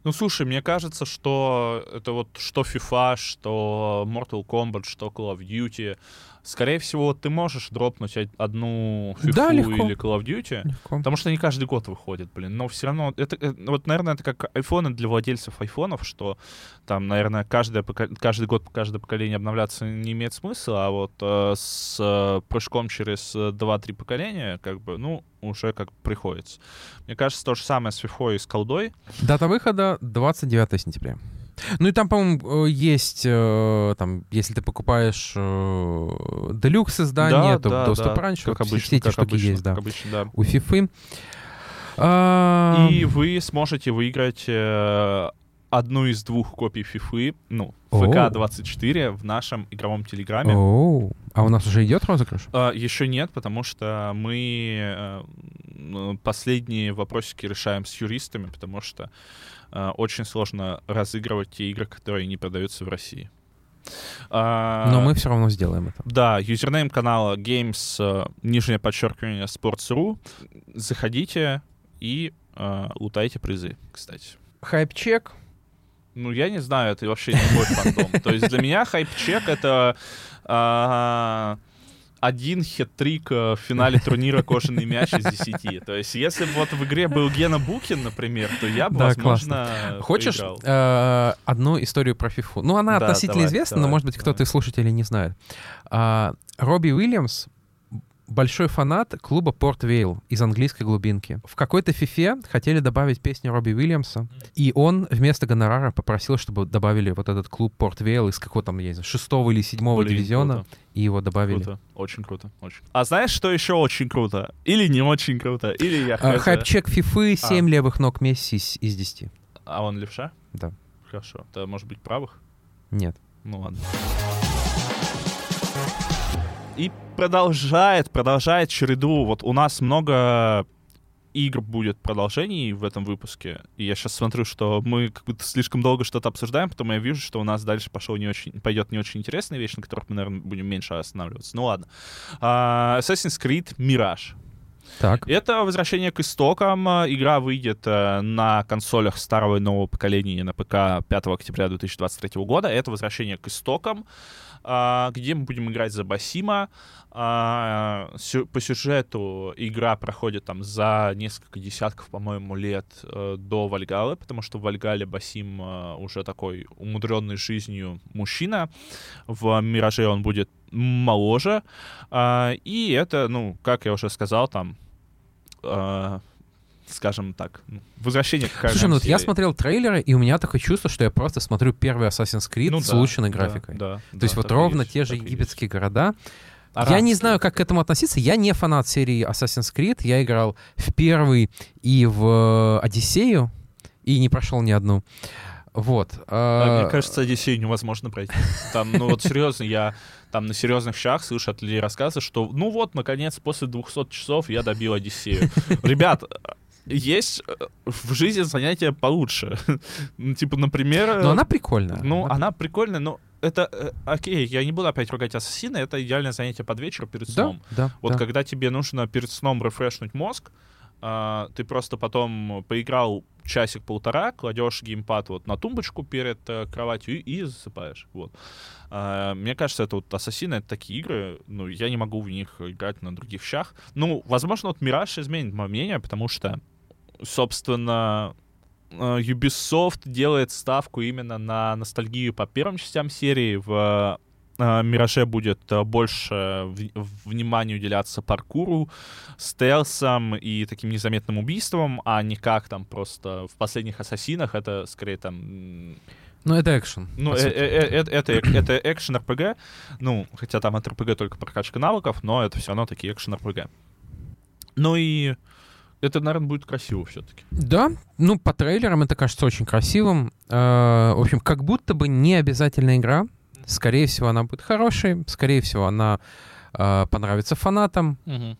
Ну, слушай, мне кажется, что это вот что FIFA, что Mortal Kombat, что Call of Duty. Скорее всего, ты можешь дропнуть од- одну FIFA Да, легко. или Call of Duty. Легко. Потому что они каждый год выходят, блин. Но все равно, это, э, вот, наверное, это как айфоны для владельцев айфонов, что там, наверное, каждое, каждый год каждое поколение обновляться не имеет смысла, а вот э, с э, прыжком через э, 2-3 поколения, как бы, ну, уже как приходится. Мне кажется, то же самое с FIFA и с колдой. Дата выхода 29 сентября. Ну и там, по-моему, э, есть, э, там, если ты покупаешь э, делюкс издание, то доступ раньше. как обычно, все эти как штуки обычно, есть, да. как обычно, да. У фифы. А, И вы сможете выиграть одну из двух копий FIFA, ну, Оу. ФК-24 в нашем игровом телеграме. оу. А у нас уже идет розыгрыш? А, еще нет, потому что мы последние вопросики решаем с юристами, потому что очень сложно разыгрывать те игры, которые не продаются в России. А, Но мы все равно сделаем это. Да, юзернейм канала Games, э, нижнее подчеркивание, Sports.ru. Заходите и э, лутайте призы, кстати. Хайп-чек. Ну, я не знаю, это вообще не мой фандом. То есть для меня хайп-чек — это а, один хет-трик э, в финале турнира «Кожаный мяч» из 10. То есть если бы вот в игре был Гена Букин, например, то я бы, Да, возможно, Хочешь э, одну историю про фифу? Ну, она Да, относительно давай, известна, но, давай, может быть, кто-то из слушателей не знает. А, Робби Уильямс большой фанат клуба Порт Вейл из английской глубинки. В какой-то фифе хотели добавить песню Робби Уильямса, и он вместо гонорара попросил, чтобы добавили вот этот клуб Порт Вейл из какого там, я не знаю, шестого или седьмого Блин, дивизиона, круто, и его добавили. Круто, очень круто, очень. А знаешь, что еще очень круто? Или не очень круто, или я А. Хайп-чек фифы, А. 7 левых ног Месси из, из 10. А он левша? Да. Хорошо. Это может быть правых? Нет. Ну ладно. И продолжает, продолжает череду. Вот у нас много игр будет продолжений в этом выпуске. И я сейчас смотрю, что мы как будто слишком долго что-то обсуждаем, потом я вижу, что у нас дальше пошел не очень, пойдет не очень интересная вещь, на которых мы, наверное, будем меньше останавливаться. Ну ладно. А, Assassin's Creed Mirage. Так. Это возвращение к истокам. Игра выйдет э, на консолях старого и нового поколения на ПК 5 октября 2023 года. Это возвращение к истокам, где мы будем играть за Басима. А, По сюжету игра проходит там за несколько десятков, по-моему, лет э, до Вальгалы, потому что в Вальгале Басим э, уже такой умудренный жизнью мужчина. В Мираже он будет моложе. А, И это, ну, как я уже сказал, там э, скажем так, ну, возвращение к Слушай, ну вот я смотрел трейлеры, и у меня такое чувство, что я просто смотрю первый Assassin's Creed Ну с да, улучшенной да, графикой. Да, То есть вот ровно те же египетские города. я не Арабские. знаю, как к этому относиться. Я не фанат серии Assassin's Creed. Я играл в первый и в э, Одиссею, и не прошел ни одну. Вот. А, А, Мне кажется, Одиссею невозможно пройти. Там, ну вот серьезно, я там на серьезных щах слышу от людей рассказы, что ну вот, наконец, после 200 часов я добил Одиссею. Ребят, есть э, в жизни занятия получше. Ну, типа, например... Но она прикольная. Ну, она прикольная, но это... э, Окей, я не буду опять ругать Ассасина, это идеальное занятие под вечер перед Да, сном. да. Вот да. когда тебе нужно перед сном рефрешнуть мозг, а, ты просто потом поиграл часик-полтора, кладешь геймпад вот на тумбочку перед э, кроватью и, и засыпаешь. Вот. А, мне кажется, это вот Ассасины, это такие игры, ну, я не могу в них играть на других щах. Ну, возможно, вот Мираж изменит мое мнение, потому что, собственно, э, Ubisoft делает ставку именно на ностальгию по первым частям серии в э, Мираже будет э, больше внимания уделяться паркуру, стелсам и таким незаметным убийствам, а не как там просто в последних Ассасинах это скорее там... Ну, это экшен. Ну, по э- сути. э- э- это, это экшен РПГ, ну, хотя там от РПГ только прокачка навыков, но это все равно такие экшен РПГ. Ну и это, наверное, будет красиво все-таки. Да, ну, по трейлерам это кажется очень красивым. Э, В общем, как будто бы не обязательная игра. Скорее всего, она будет хорошей. Скорее всего, она э, понравится фанатам. Ну,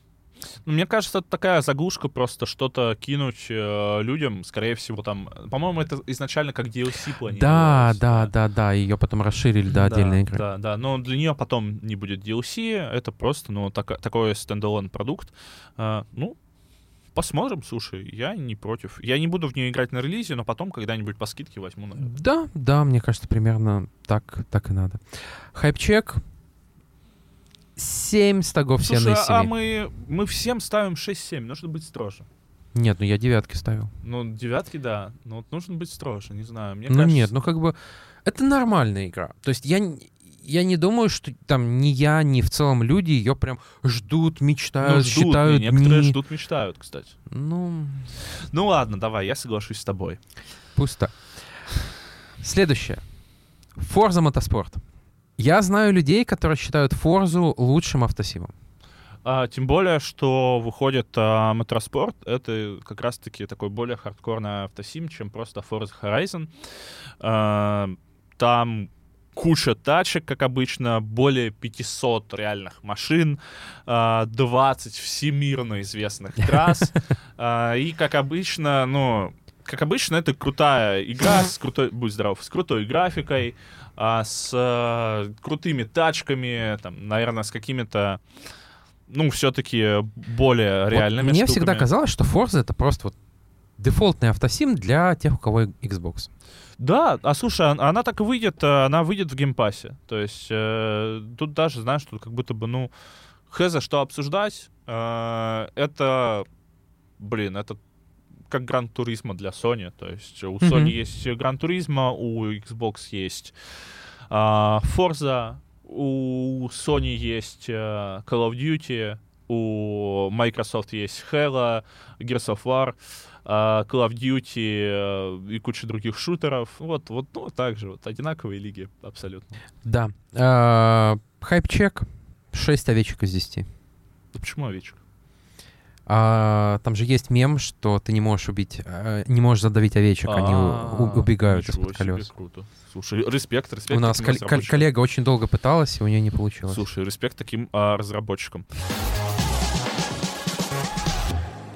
Мне кажется, это такая заглушка просто что-то кинуть э, людям, скорее всего, там, по-моему, это изначально как DLC Да, планировалось. да, да, да. Ее потом расширили до отдельной игры. Да, да, но для нее потом не будет DLC, это просто, ну, така- такой стендалон продукт. А, ну, посмотрим, слушай, я не против. Я не буду в нее играть на релизе, но потом когда-нибудь по скидке возьму. наверное. Да, да, мне кажется, примерно так, так и надо. Хайп-чек. 7 стогов все Слушай, на а 7. мы, мы всем ставим 6-7, нужно быть строже. Нет, ну я девятки ставил. Ну, девятки, да, но вот нужно быть строже, не знаю. Мне ну кажется, нет, ну как бы это нормальная игра. То есть я, я не думаю, что там ни я, ни в целом люди ее прям ждут, ну, мечтают, ждут, считают некоторые дни. ждут, мечтают, кстати. Ну, Ну ладно, давай, я соглашусь с тобой. пусть так. Следующее. Forza Motorsport. Я знаю людей, которые считают Форзу лучшим автосимом. А, тем более, что выходит а, Моторспорт, это как раз-таки такой более хардкорный автосим, чем просто Forza Horizon. А, там куча тачек, как обычно, более 500 реальных машин, а, 20 всемирно известных трасс. А, И, как обычно, ну, как обычно, это крутая игра с крутой, будь здоров, с крутой графикой, а, с крутыми тачками, там, наверное, с какими-то, ну, все-таки более Вот реальными мне штуками. всегда казалось, что Forza это просто вот дефолтный автосим для тех, у кого Xbox. Да, а слушай, он- она так и выйдет, э, она выйдет в Game Pass'е. То есть э, тут даже, знаешь, тут как будто бы, ну, хз, что обсуждать. Э, это, блин, это как Gran Turismo для Sony. То есть у Мгм. Sony есть Gran Turismo, у Xbox есть а, Forza, у Sony есть э, Call of Duty, у Microsoft есть Halo, Gears of War, а, Call of Duty э, и куча других шутеров. Вот, вот, ну, так же, вот, одинаковые лиги абсолютно. Да. А, Хайп-чек. 6 овечек из 10. Да почему овечка? А, там же есть мем, что ты не можешь убить, э, не можешь задавить овечек, они у- у- А, убегают из-под колес. круто. Слушай, респект, респект. У нас кол- коллега очень долго пыталась, и у нее не получилось. Слушай, респект таким а, разработчикам.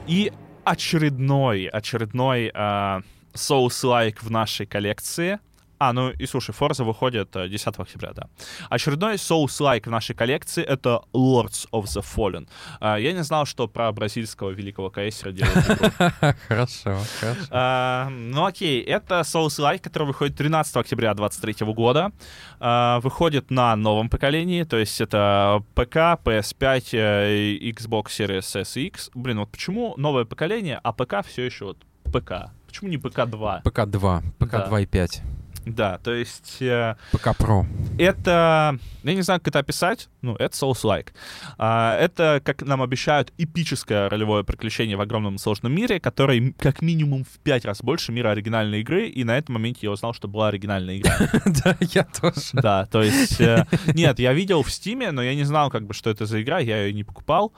И очередной, очередной а, souls-like в нашей коллекции. А, ну и слушай, Forza выходит э, 10 октября, да. Очередной souls-like в нашей коллекции — это Lords of the Fallen. А, я не знал, что про бразильского великого каэсера делают. Хорошо, хорошо. А, ну окей, это souls-like, который выходит 13 октября 2023 года. А, выходит на новом поколении, то есть это ПК, PS5, э, и Xbox Series S и X. Блин, вот почему новое поколение, а ПК все еще вот ПК? Почему не ПК-2? ПК-2, Да. ПК-2.5, Да, то есть э, ПК Pro. это, я не знаю, как это описать, ну, это Souls-like. А, это, как нам обещают, эпическое ролевое приключение в огромном сложном мире, который как минимум в пять раз больше мира оригинальной игры, и на этом моменте я узнал, что была оригинальная игра. Да, я тоже. Да, то есть... э, Нет, я видел в Стиме, но я не знал, как бы, что это за игра, я ее не покупал.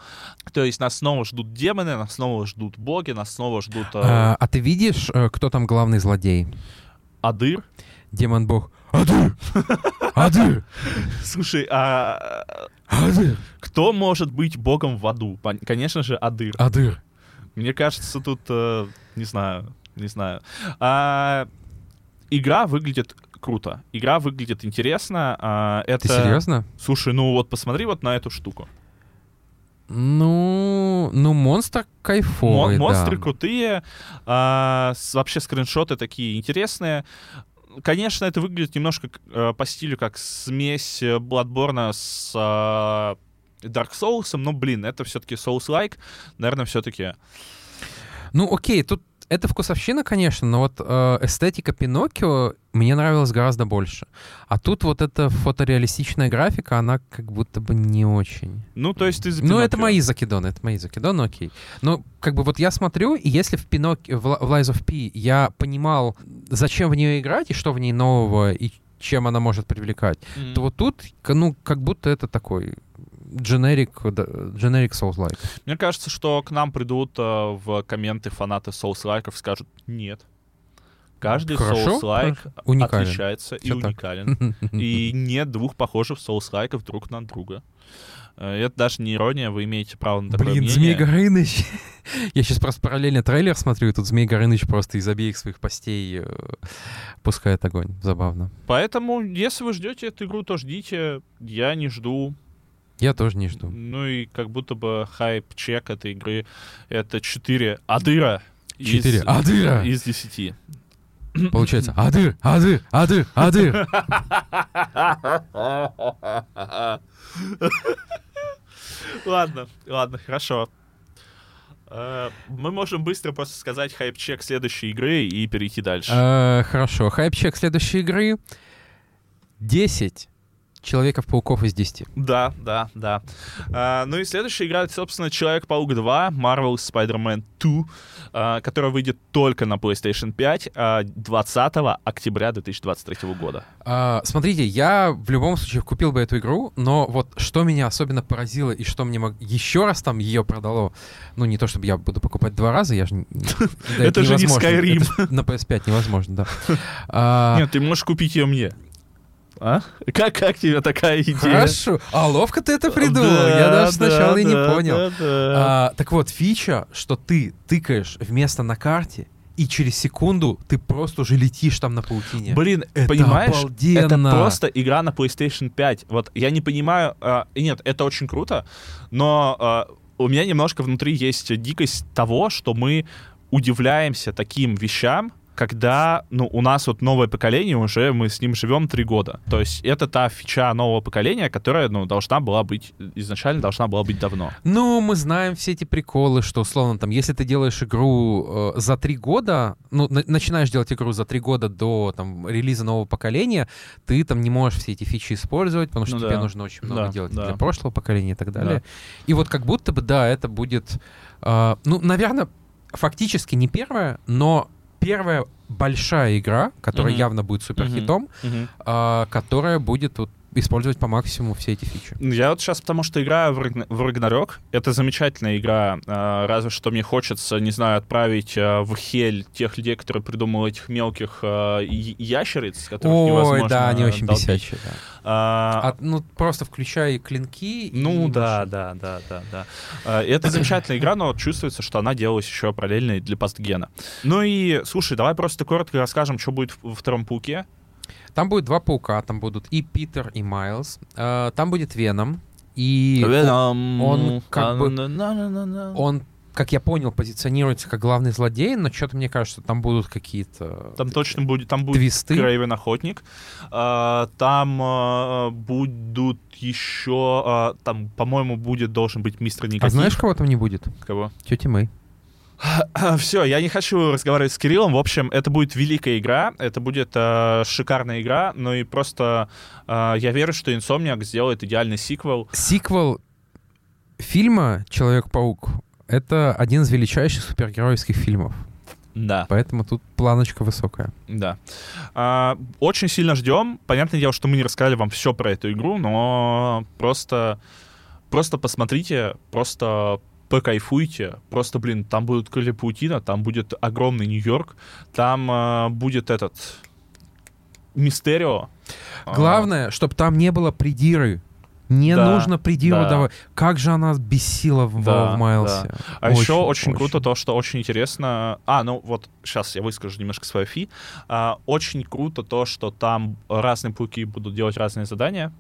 То есть нас снова ждут демоны, нас снова ждут боги, нас снова ждут э, А а ты видишь, кто там главный злодей? Адыр. Демон-бог. Адыр! Адыр! Слушай, а Адыр! кто может быть богом в аду? Конечно же, Адыр. Адыр! Мне кажется, тут э, не знаю, не знаю. А, игра выглядит круто. Игра выглядит интересно. а, это... Ты серьезно? Слушай, ну вот посмотри вот на эту штуку. Ну, ну, монстр Мо- кайфовый, монстры да. крутые, а, с- вообще скриншоты такие интересные. Конечно, это выглядит немножко э, по стилю как смесь э, Bloodborne с а, Dark Souls, но, блин, это все-таки Souls-like. Наверное, все-таки... Ну, окей, тут это вкусовщина, конечно, но вот э, эстетика Пиноккио мне нравилась гораздо больше. А тут вот эта фотореалистичная графика, она как будто бы не очень. Ну, то есть ты за Ну, это мои закидоны, это мои закидоны, окей. Но как бы вот я смотрю, и если в Пиноккио, в, Li- в Lies of P я понимал, зачем в нее играть и что в ней нового, и чем она может привлекать, Мгм. то вот тут, ну, как будто это такой generic, generic Souls-like. Мне кажется, что к нам придут э, в комменты фанаты соус-лайков скажут «нет». Каждый Хорошо. Уникален. отличается и так. уникален. И нет двух похожих соус-лайков друг на друга. Э, Это даже не ирония, вы имеете право на такое Блин, мнение. Змей Горыныч. Я сейчас просто параллельно трейлер смотрю, и тут Змей Горыныч просто из обеих своих постей э, пускает огонь. Забавно. Поэтому, если вы ждете эту игру, то ждите. Я не жду. Я тоже не жду. Ну и как будто бы хайп-чек этой игры — это 4 адыра. из- Четыре адыра. Из 10. Получается, адыр, адыр, адыр, адыр. Ладно, ладно, хорошо. Э, Мы можем быстро просто сказать хайп-чек следующей игры и перейти дальше. Э, Хорошо, хайп-чек следующей игры. 10 Человеков-пауков из 10. Да, да, да. А, ну и следующая игра, собственно, Человек-паук 2, Marvel Spider-Man 2, а, которая выйдет только на PlayStation 5 а, 20 октября 2023 года. А, смотрите, я в любом случае купил бы эту игру, но вот что меня особенно поразило и что мне мог- еще раз там ее продало, ну не то чтобы я буду покупать два раза, я же... Это же не. Skyrim. На PS5 невозможно, да. А, Нет, ты можешь купить ее мне. А? Как, как тебе такая идея? Хорошо. А ловко ты это придумал. Да, я даже да, сначала и не да, понял. да, да. А, так вот, фича, что ты тыкаешь вместо на карте, и через секунду ты просто уже летишь там на паутине. Блин, это понимаешь, это обалденно. просто игра на PlayStation 5. Вот я не понимаю, и нет, это очень круто, но а, у меня немножко внутри есть дикость того, что мы удивляемся таким вещам, когда, ну, у нас вот новое поколение уже, мы с ним живем три года. То есть это та фича нового поколения, которая, ну, должна была быть, изначально должна была быть давно. Ну, мы знаем все эти приколы, что, условно, там, если ты делаешь игру э, за три года, ну, на- начинаешь делать игру за три года до, там, релиза нового поколения, ты, там, не можешь все эти фичи использовать, потому что Ну тебе да. нужно очень много Да, делать да. для прошлого поколения и так далее. И вот как будто бы, да, это будет, э, ну, наверное, фактически не первая, но первая большая игра, которая Мгм. явно будет суперхитом, Мгм. э, которая будет вот использовать по максимуму все эти фичи. Я вот сейчас, потому что играю в, Рагна- в Рагнарёк. Это замечательная игра. а, разве что мне хочется, не знаю, отправить а, в Хель тех людей, которые придумали этих мелких а, ящериц, которых Ой, невозможно да, они очень долбить. бесячие, да. А, А, ну, просто включай клинки. и ну да, маши. да, да, да, да. А, Это замечательная игра, но чувствуется, что она делалась еще параллельно и для постгена. Ну и, слушай, давай просто коротко расскажем, что будет во втором пауке. Там будет два паука, там будут и Питер, и Майлз. А, там будет Веном. И он как бы- он, как я понял, позиционируется как главный злодей, но что-то мне кажется, там будут какие-то Там точно будет, там будет твисты. Крейвен Охотник. А, Там а, будут еще, а, там, по-моему, будет должен быть мистер Негатив. А знаешь, кого там не будет? кого? Тети Мэй. Все, я не хочу разговаривать с Кириллом. В общем, это будет великая игра, это будет а, шикарная игра, ну и просто а, я верю, что Insomniac сделает идеальный сиквел. Сиквел фильма «Человек-паук» — это один из величайших супергеройских фильмов. Да. Поэтому тут планочка высокая. Да. А, очень сильно ждем. Понятное дело, что мы не рассказали вам все про эту игру, но просто, просто посмотрите, просто покайфуйте. Просто, блин, там будут крылья паутина, там будет огромный Нью-Йорк, там а, будет этот Мистерио. А, Главное, чтобы там не было придиры. Не Да, нужно придиру да. давать. Как же она бесила в, Да, в Майлсе. А еще очень круто то, что очень интересно... А, ну вот сейчас я выскажу немножко свою фи. А, очень круто то, что там разные пауки будут делать разные задания.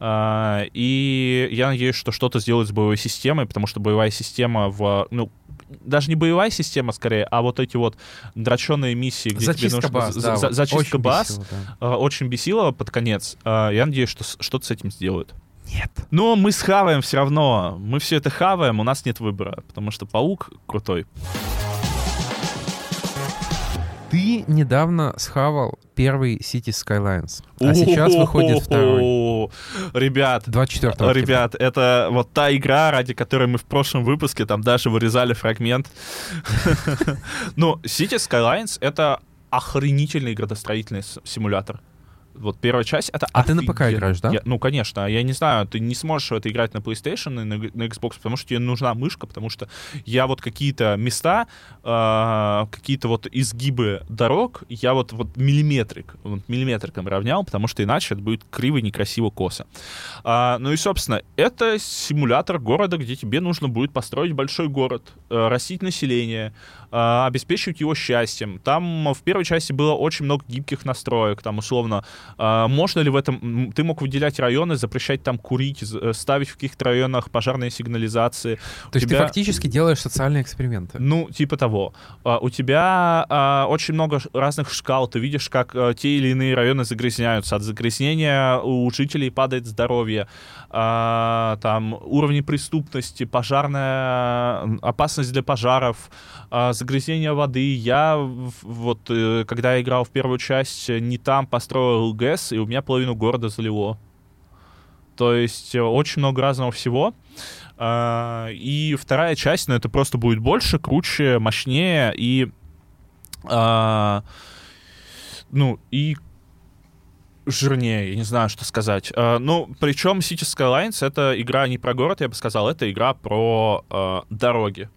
А, и я надеюсь, что что-то сделают с боевой системой, потому что боевая система в... Ну, даже не боевая система, скорее, а вот эти вот дроченые миссии, где Зачистка тебе нужно... баз, за- да, за- зачистка Очень баз бесило, да. а, очень бесило под конец. А, я надеюсь, что что-то с этим сделают. Нет. Но мы схаваем все равно. Мы все это хаваем, у нас нет выбора, потому что паук крутой. Ты недавно схавал первый City Skylines, а сейчас выходит второй. Ребят, 24 октября. Ребят, это вот та игра, ради которой мы в прошлом выпуске там даже вырезали фрагмент. Ну, City Skylines — это охренительный градостроительный симулятор. Вот первая часть — это А ты на ПК офигенно. играешь, да? Я- ну, конечно. Я не знаю, ты не сможешь это играть на PlayStation и на, на Xbox, потому что тебе нужна мышка, потому что я вот какие-то места, э, какие-то вот изгибы дорог, я вот, вот миллиметрик, вот миллиметриком равнял, потому что иначе это будет криво, некрасиво, косо. А, ну и, собственно, это симулятор города, где тебе нужно будет построить большой город, э, растить население, э, обеспечивать его счастьем. Там в первой части было очень много гибких настроек, там условно, можно ли в этом... Ты мог выделять районы, запрещать там курить, э, ставить в каких-то районах пожарные сигнализации. То есть тебя- ты фактически делаешь социальные эксперименты. ну, типа того. А, У тебя а, очень много разных шкал. Ты видишь, как а, те или иные районы загрязняются. От загрязнения у жителей падает здоровье. А, Там уровни преступности, пожарная опасность для пожаров, а, загрязнение воды. Я вот, э, когда я играл в первую часть, э, не там построил ГЭС, и у меня половину города залило. То есть э, очень много разного всего. А, И вторая часть, ну, это просто будет больше, круче, мощнее и... а, ну, и жирнее, я не знаю, что сказать. А, ну, причем City Skylines — это игра не про город, я бы сказал, это игра про дороги.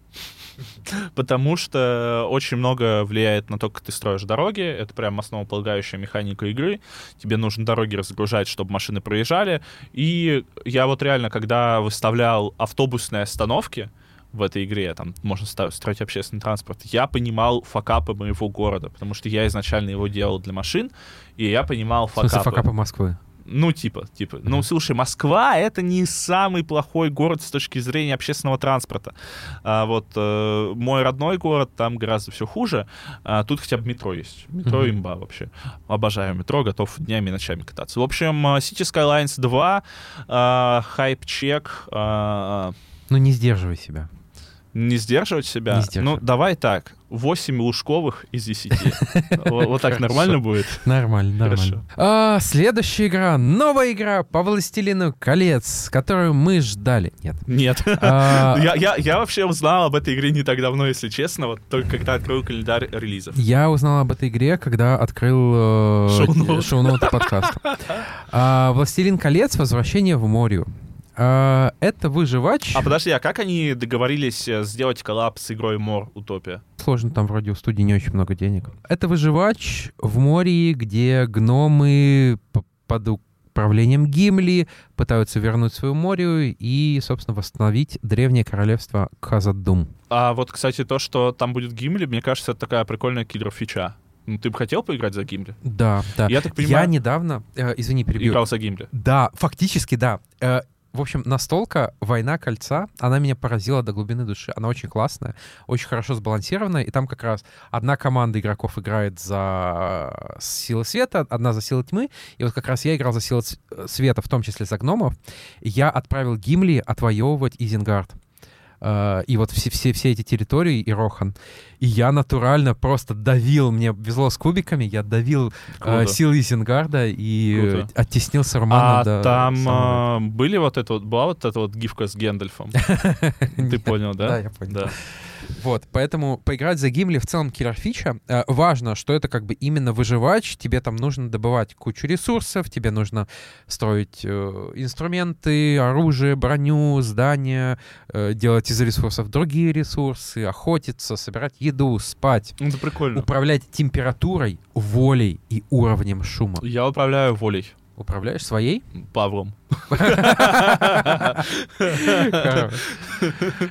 Потому что очень много влияет на то, как ты строишь дороги. Это прям основополагающая механика игры. Тебе нужно дороги разгружать, чтобы машины проезжали. И я вот реально, когда выставлял автобусные остановки в этой игре, там можно строить общественный транспорт, я понимал факапы моего города, потому что я изначально его делал для машин, и я понимал В смысле, факапы. факапы Москвы. Ну, типа, типа. Ну, слушай, Москва — это не самый плохой город с точки зрения общественного транспорта. А вот э, мой родной город, там гораздо все хуже. А тут хотя бы метро есть. Метро Мгм. имба вообще. Обожаю метро, готов днями и ночами кататься. В общем, э, City Skylines 2, э, хайп-чек, э, Ну, не сдерживай себя. Не сдерживать себя. Не. Ну, давай так, 8 лужковых из 10. Вот так нормально будет? Нормально, нормально. А, следующая игра, новая игра по Властелину колец, которую мы ждали. Нет. Нет. А, Я, вообще узнал об этой игре не так давно, если честно, вот только когда открыл календарь релизов. Я узнал об этой игре, когда открыл э, Шоу-ноуты. подкаста. А, «Властелин колец. Возвращение в Морию». А, это выживач. А подожди, а как они договорились э, сделать коллапс с игрой Мор Утопия? Сложно, там вроде у студии не очень много денег. Это выживач в море, где гномы под управлением Гимли пытаются вернуть свою морю и, собственно, восстановить древнее королевство Казадум. А вот, кстати, то, что там будет Гимли, мне кажется, это такая прикольная киллер-фича. Ну, ты бы хотел поиграть за Гимли? Да, да. Я так Я понимаю, недавно, э, извини, перебью. играл за Гимли. Да, фактически, да. Э, в общем, настолка «Война кольца», она меня поразила до глубины души. Она очень классная, очень хорошо сбалансированная, и там как раз одна команда игроков играет за э, силы света, одна за силы тьмы, и вот как раз я играл за силы э, света, в том числе за гномов. Я отправил Гимли отвоевывать Изенгард. Э, И вот все, все, все эти территории и Рохан. И я натурально просто давил, мне везло с кубиками, я давил э, силы Изенгарда и э, Круто. оттеснил Сарумана А до там самого- а, были вот это вот, была вот эта вот гифка с Гэндальфом? Ты понял, да? Да, я понял. Вот, поэтому поиграть за Гимли в целом киллер-фича. Э, важно, что это как бы именно выживач, тебе там нужно добывать кучу ресурсов, тебе нужно строить э, инструменты, оружие, броню, здания, э, делать из ресурсов другие ресурсы, охотиться, собирать еду, спать, Ну, это прикольно. управлять температурой, волей и уровнем шума. Я управляю волей. Управляешь своей? Павлом.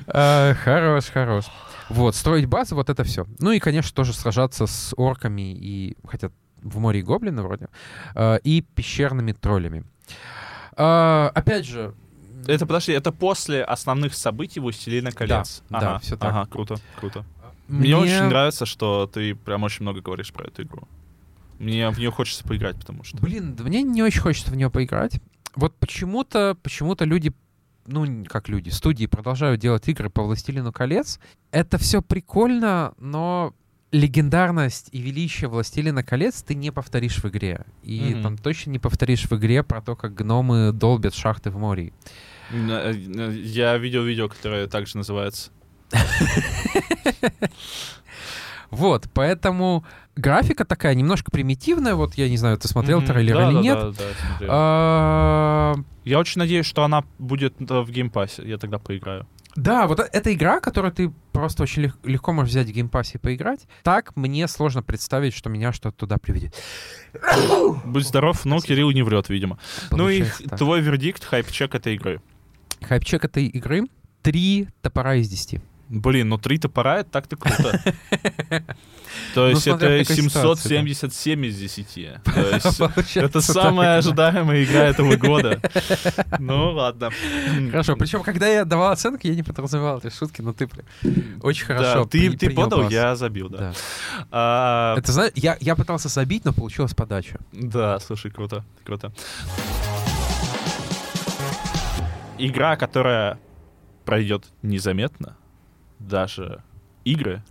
Хорош, хорош. Вот, строить базы, вот это все. Ну и, конечно, тоже сражаться с орками и, хотя в море и гоблины вроде, э, и пещерными троллями. Э, Опять же, Это, подожди, это после основных событий «Властелина колец». да, ага, всё так. Ага, круто, круто. Мне, очень нравится, что ты прям очень много говоришь про эту игру. Мне в нее хочется поиграть, потому что... Блин, да мне не очень хочется в нее поиграть. Вот почему-то, почему-то люди, ну, как люди, студии продолжают делать игры по «Властелину колец». Это все прикольно, но легендарность и величие «Властелина колец» ты не повторишь в игре. И Мгм. там точно не повторишь в игре про то, как гномы долбят шахты в море. Э, Я видел видео, которое также называется. Вот, поэтому графика такая немножко примитивная. Вот я не знаю, ты смотрел Мгм. трейлер Да, или да, нет. да, да, смотрел. А, Я очень надеюсь, что она будет э, в Game Pass е. Я тогда поиграю. Да, вот э- это игра, которую ты просто очень лег- легко можешь взять в геймпассе и поиграть. Так мне сложно представить, что меня что-то туда приведет. Будь здоров, но Кирилл не врет, видимо. Ну и Получается так. твой вердикт, hype-check этой игры. Hype-check этой игры — три топора из десяти. Блин, ну три топора, это так-то круто. То есть это какой ситуации, 777 из 10. То есть Получается это самая да. ожидаемая игра этого года. Ну ладно. Хорошо, причем, когда я давал оценки, я не подразумевал этой шутки, но ты очень хорошо ты, подал, я забил, да. А, Это, знаешь, я пытался забить, но получилась подача. Да, слушай, круто, круто. Игра, которая пройдет незаметно, даже игры,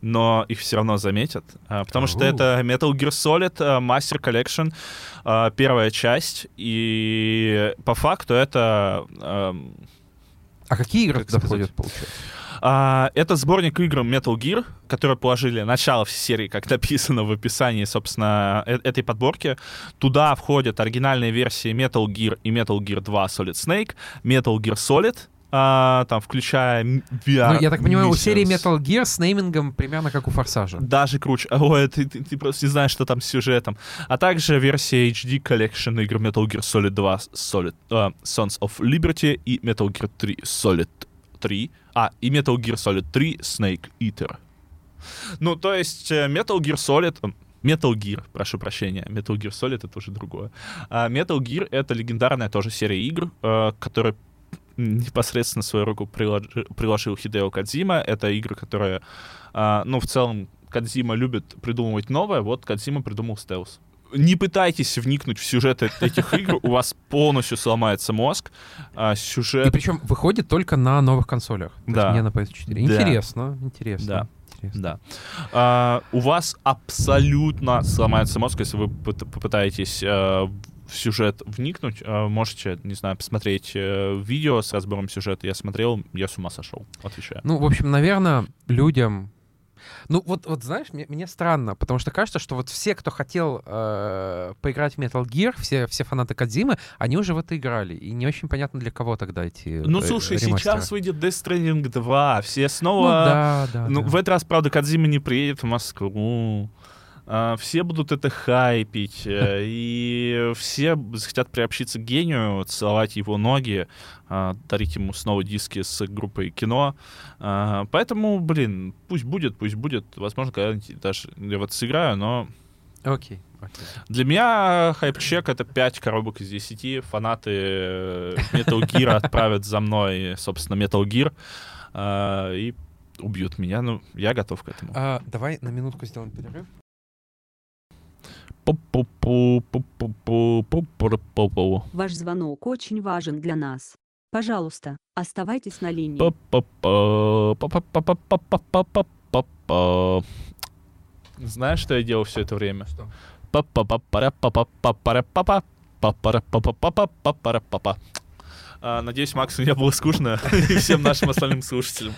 но их все равно заметят, а, потому что это Metal Gear Solid а, Master Collection, а, первая часть, и по факту это А какие игры туда входят, получается? А, это сборник игр Metal Gear, которые положили начало всей серии, как написано в описании, собственно, э- этой подборки. Туда входят оригинальные версии Metal Gear и Metal Gear 2 Solid Snake, Metal Gear Solid, а, там, включая VR. ну, я так понимаю, у серии Missions. Metal Gear с неймингом примерно как у Форсажа. Даже круче. Ой, ты, ты- ты просто не знаешь, что там с сюжетом. А также версия HD Collection игр Metal Gear Solid 2 Solid, а, Sons of Liberty и Metal Gear 3 Solid 3. А, и Metal Gear Solid 3 Snake Eater. Ну, то есть э, Metal Gear Solid... Metal Gear, прошу прощения. Metal Gear Solid — это уже другое. А Metal Gear — это легендарная тоже серия игр, э, которая непосредственно свою руку приложи- приложил Хидео Кадзима. Это игры, которые, а, ну, в целом, Кадзима любит придумывать новое. Вот Кадзима придумал стелс. Не пытайтесь вникнуть в сюжет этих игр, у вас полностью сломается мозг. А, И сюжет... причем выходит только на новых консолях. Да. Не на PS4. Да. Интересно, интересно. Да. интересно. Да. А, у вас абсолютно сломается мозг, если вы пыт- попытаетесь э, в сюжет вникнуть. Э, можете, не знаю, посмотреть э, видео с разбором сюжета. Я смотрел, я с ума сошел, отвечаю. Ну, в общем, наверное, людям... Ну, вот, вот знаешь, мне, мне странно, потому что кажется, что вот все, кто хотел э, поиграть в Metal Gear, все, все фанаты Кадзимы, они уже в это играли. И не очень понятно, для кого тогда эти Ну, э, слушай, ремастеры. сейчас выйдет Death Stranding 2, все Ну, снова... да, да, Ну, да. в этот раз, правда, Кадзима не приедет в Москву. А, все будут это хайпить, э, и все захотят приобщиться к гению, целовать его ноги, а, дарить ему снова диски с группой кино. А, Поэтому, блин, пусть будет, пусть будет. Возможно, когда-нибудь даже я вот сыграю, но Окей, для меня хайп-чек — это 5 коробок из 10. Фанаты э, Metal Gear отправят за мной, собственно, Metal Gear а, и убьют меня. Ну, я готов к этому. А, давай на минутку сделаем перерыв. Ваш звонок очень важен для нас. Пожалуйста, оставайтесь на линии. Знаешь, что я делал все это время? Что? А, Надеюсь, Максу не было скучно и всем нашим остальным слушателям.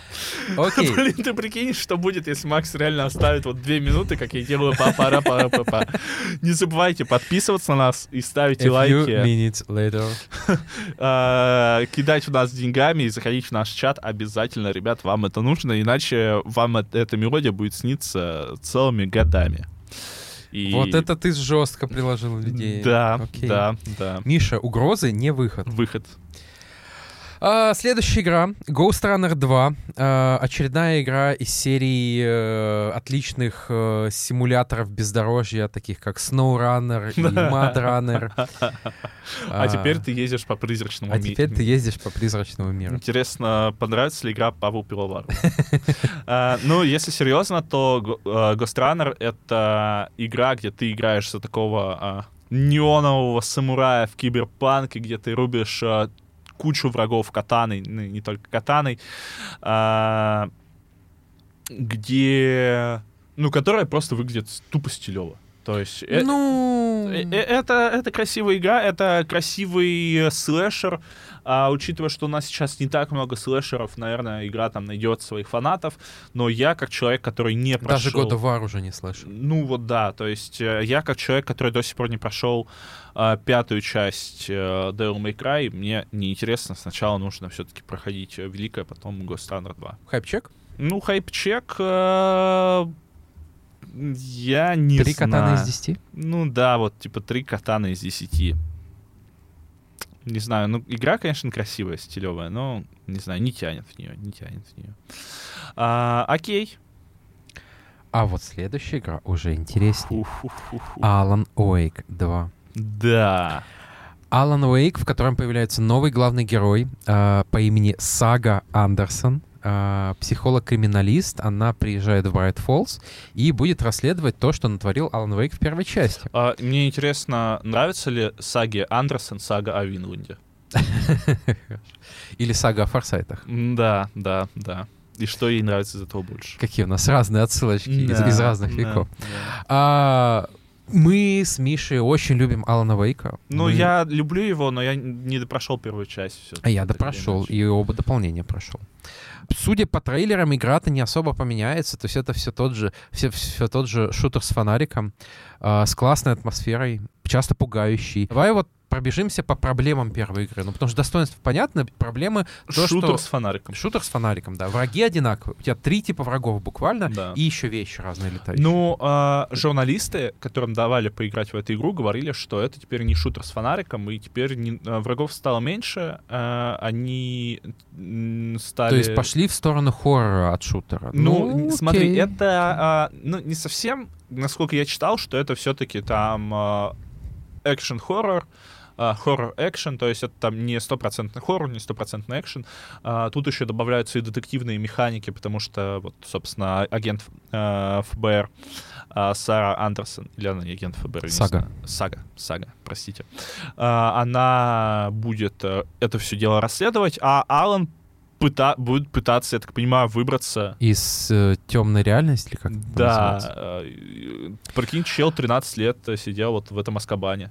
Окей. Блин, ты прикинь, что будет, если Макс реально оставит вот две минуты, как я делаю па пара па па па Не забывайте подписываться на нас и ставить лайки, minutes later. а, кидать в нас деньгами и заходить в наш чат обязательно, ребят, вам это нужно, иначе вам эт- эта мелодия будет сниться целыми годами. И- Вот это ты жестко приложил людей. Да, Окей. да, да. Миша, угрозы не выход. Выход. А, следующая игра Ghost Runner 2. А, очередная игра из серии э, отличных э, симуляторов бездорожья, таких как SnowRunner и Mud Runner. А теперь ты ездишь по призрачному А ми- теперь ты ездишь по призрачному миру. Интересно, понравится ли игра Павел Пивоваров? А, Ну, если серьезно, то э, Ghost Runner — это игра, где ты играешь за такого а, неонового самурая в киберпанке, где ты рубишь а, кучу врагов катаной, ну, не только катаной, а, где ну, которая просто выглядит тупо стилево. То есть э- Ну... э- э- это, это красивая игра, это красивый э, слэшер. А учитывая, что у нас сейчас не так много слэшеров, наверное, игра там найдет своих фанатов. Но я, как человек, который не Даже прошел... God of War уже не слышу. Ну вот да, то есть я как человек, который до сих пор не прошел э, пятую часть э, Devil May Cry, мне неинтересно. Сначала нужно все-таки проходить Великое, потом Ghost Runner 2. Хайп-чек? Ну, хайп-чек... э, я не Три знаю. катана из десяти? Ну да, вот типа три катана из десяти. Не знаю, ну игра, конечно, красивая, стилевая, но не знаю, не тянет в нее, не тянет в нее. А, окей. А вот следующая игра уже интереснее. Alan Wake 2. Да. Alan Wake, в котором появляется новый главный герой э, по имени Сага Андерсон. Э, психолог-криминалист. Она приезжает в Брайт Фоллс и будет расследовать то, что натворил Алан Вейк в первой части. А, мне интересно, нравится ли саге Андерсон сага о Винланде? Или сага о Форсайтах. Да, да, да. И что ей нравится из этого больше? Какие у нас разные отсылочки из, Да, из разных да, веков. да. А, мы с Мишей очень любим Алана Вейка. Ну, Мы- я люблю его, но я не допрошел первую часть. А я допрошел, и оба дополнения прошел. Судя по трейлерам, игра-то не особо поменяется. То есть это все тот же, все, все тот же шутер с фонариком, а, с классной атмосферой, часто пугающий. Давай вот пробежимся по проблемам первой игры. Ну, потому что достоинства понятны, проблемы то, Шутер что... с фонариком. Шутер с фонариком, да. Враги одинаковые. У тебя три типа врагов буквально, Да. и еще вещи разные летающие. Ну, а, журналисты, которым давали поиграть в эту игру, говорили, что это теперь не шутер с фонариком, и теперь не- а, врагов стало меньше, а, они стали... То есть пошли в сторону хоррора от шутера. Ну, смотри, окей. это а, ну, не совсем, насколько я читал, что это все-таки там а, экшен-хоррор, а, хоррор-экшен, то есть это там не стопроцентный хоррор, не стопроцентный экшен. А, Тут еще добавляются и детективные механики, потому что, вот, собственно, агент а, ФБР а, Сара Андерсон, или она не агент ФБР? Сага. Сага, Сага, простите. А, Она будет э, это все дело расследовать, а Алан пыта- будет пытаться, я так понимаю, выбраться Из темной реальности, или как это да, называется? э, прикинь, чел 13 лет э, сидел вот в этом Аскабане.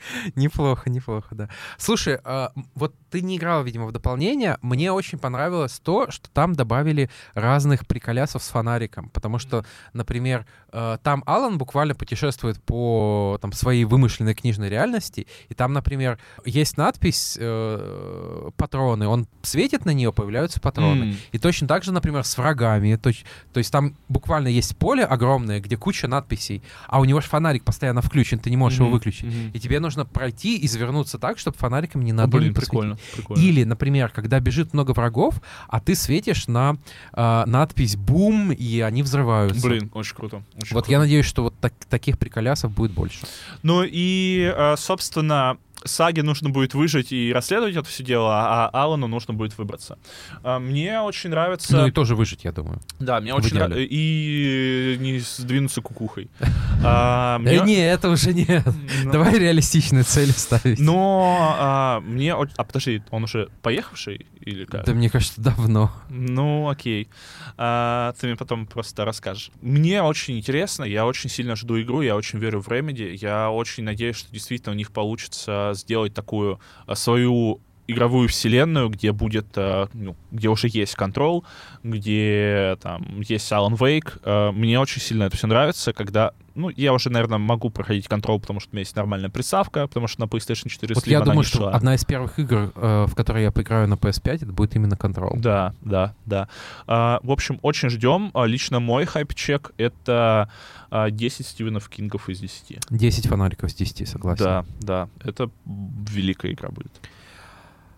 Неплохо, неплохо, да. Слушай, а, вот ты не играл, видимо, в дополнение. Мне очень понравилось то, что там добавили разных приколясов с фонариком. Потому что, например, э, там Алан буквально путешествует по там, своей вымышленной книжной реальности. И там, например, есть надпись э, «патроны». Он светит на нее, появляются патроны. М. И точно так же, например, с врагами. То, есть- то есть там буквально есть поле огромное, где куча надписей, а у него же фонарик постоянно включен, ты не можешь его Мгм, выключить. мгм. И тебе нужно пройти и завернуться так, чтобы фонариком не надо Блин, прикольно, прикольно. Или, например, когда бежит много врагов, а ты светишь на а, надпись «Бум», и они взрываются. Блин, очень круто. очень Вот круто. я надеюсь, что вот так- таких приколясов будет больше. Ну и, э, собственно, Саге нужно будет выжить и расследовать это все дело, а Алану нужно будет выбраться. А, Мне очень нравится... Ну и тоже выжить, я думаю. Да, мне в очень нравится... И не сдвинуться кукухой. А, мне- Э, не, это уже нет. Ну, Давай реалистичные цели ставить. Но а, мне... А подожди, он уже поехавший или как? Да мне кажется, давно. Ну, окей. А, ты мне потом просто расскажешь. Мне очень интересно, я очень сильно жду игру, я очень верю в Remedy, я очень надеюсь, что действительно у них получится сделать такую а, свою игровую вселенную, где будет, а, ну, где уже есть контрол, где там есть Alan Wake. А, Мне очень сильно это все нравится, когда, ну, я уже, наверное, могу проходить контрол, потому что у меня есть нормальная приставка, потому что на PlayStation 4 Вот Slim я она думаю, не что шла. одна из первых игр, э, в которые я поиграю на PS5, это будет именно Control. Да, да, да. В общем, очень ждем. Лично мой хайп-чек — это а, 10 Стивенов Кингов из 10. 10 фонариков с 10, согласен. Да, да. Это великая игра будет.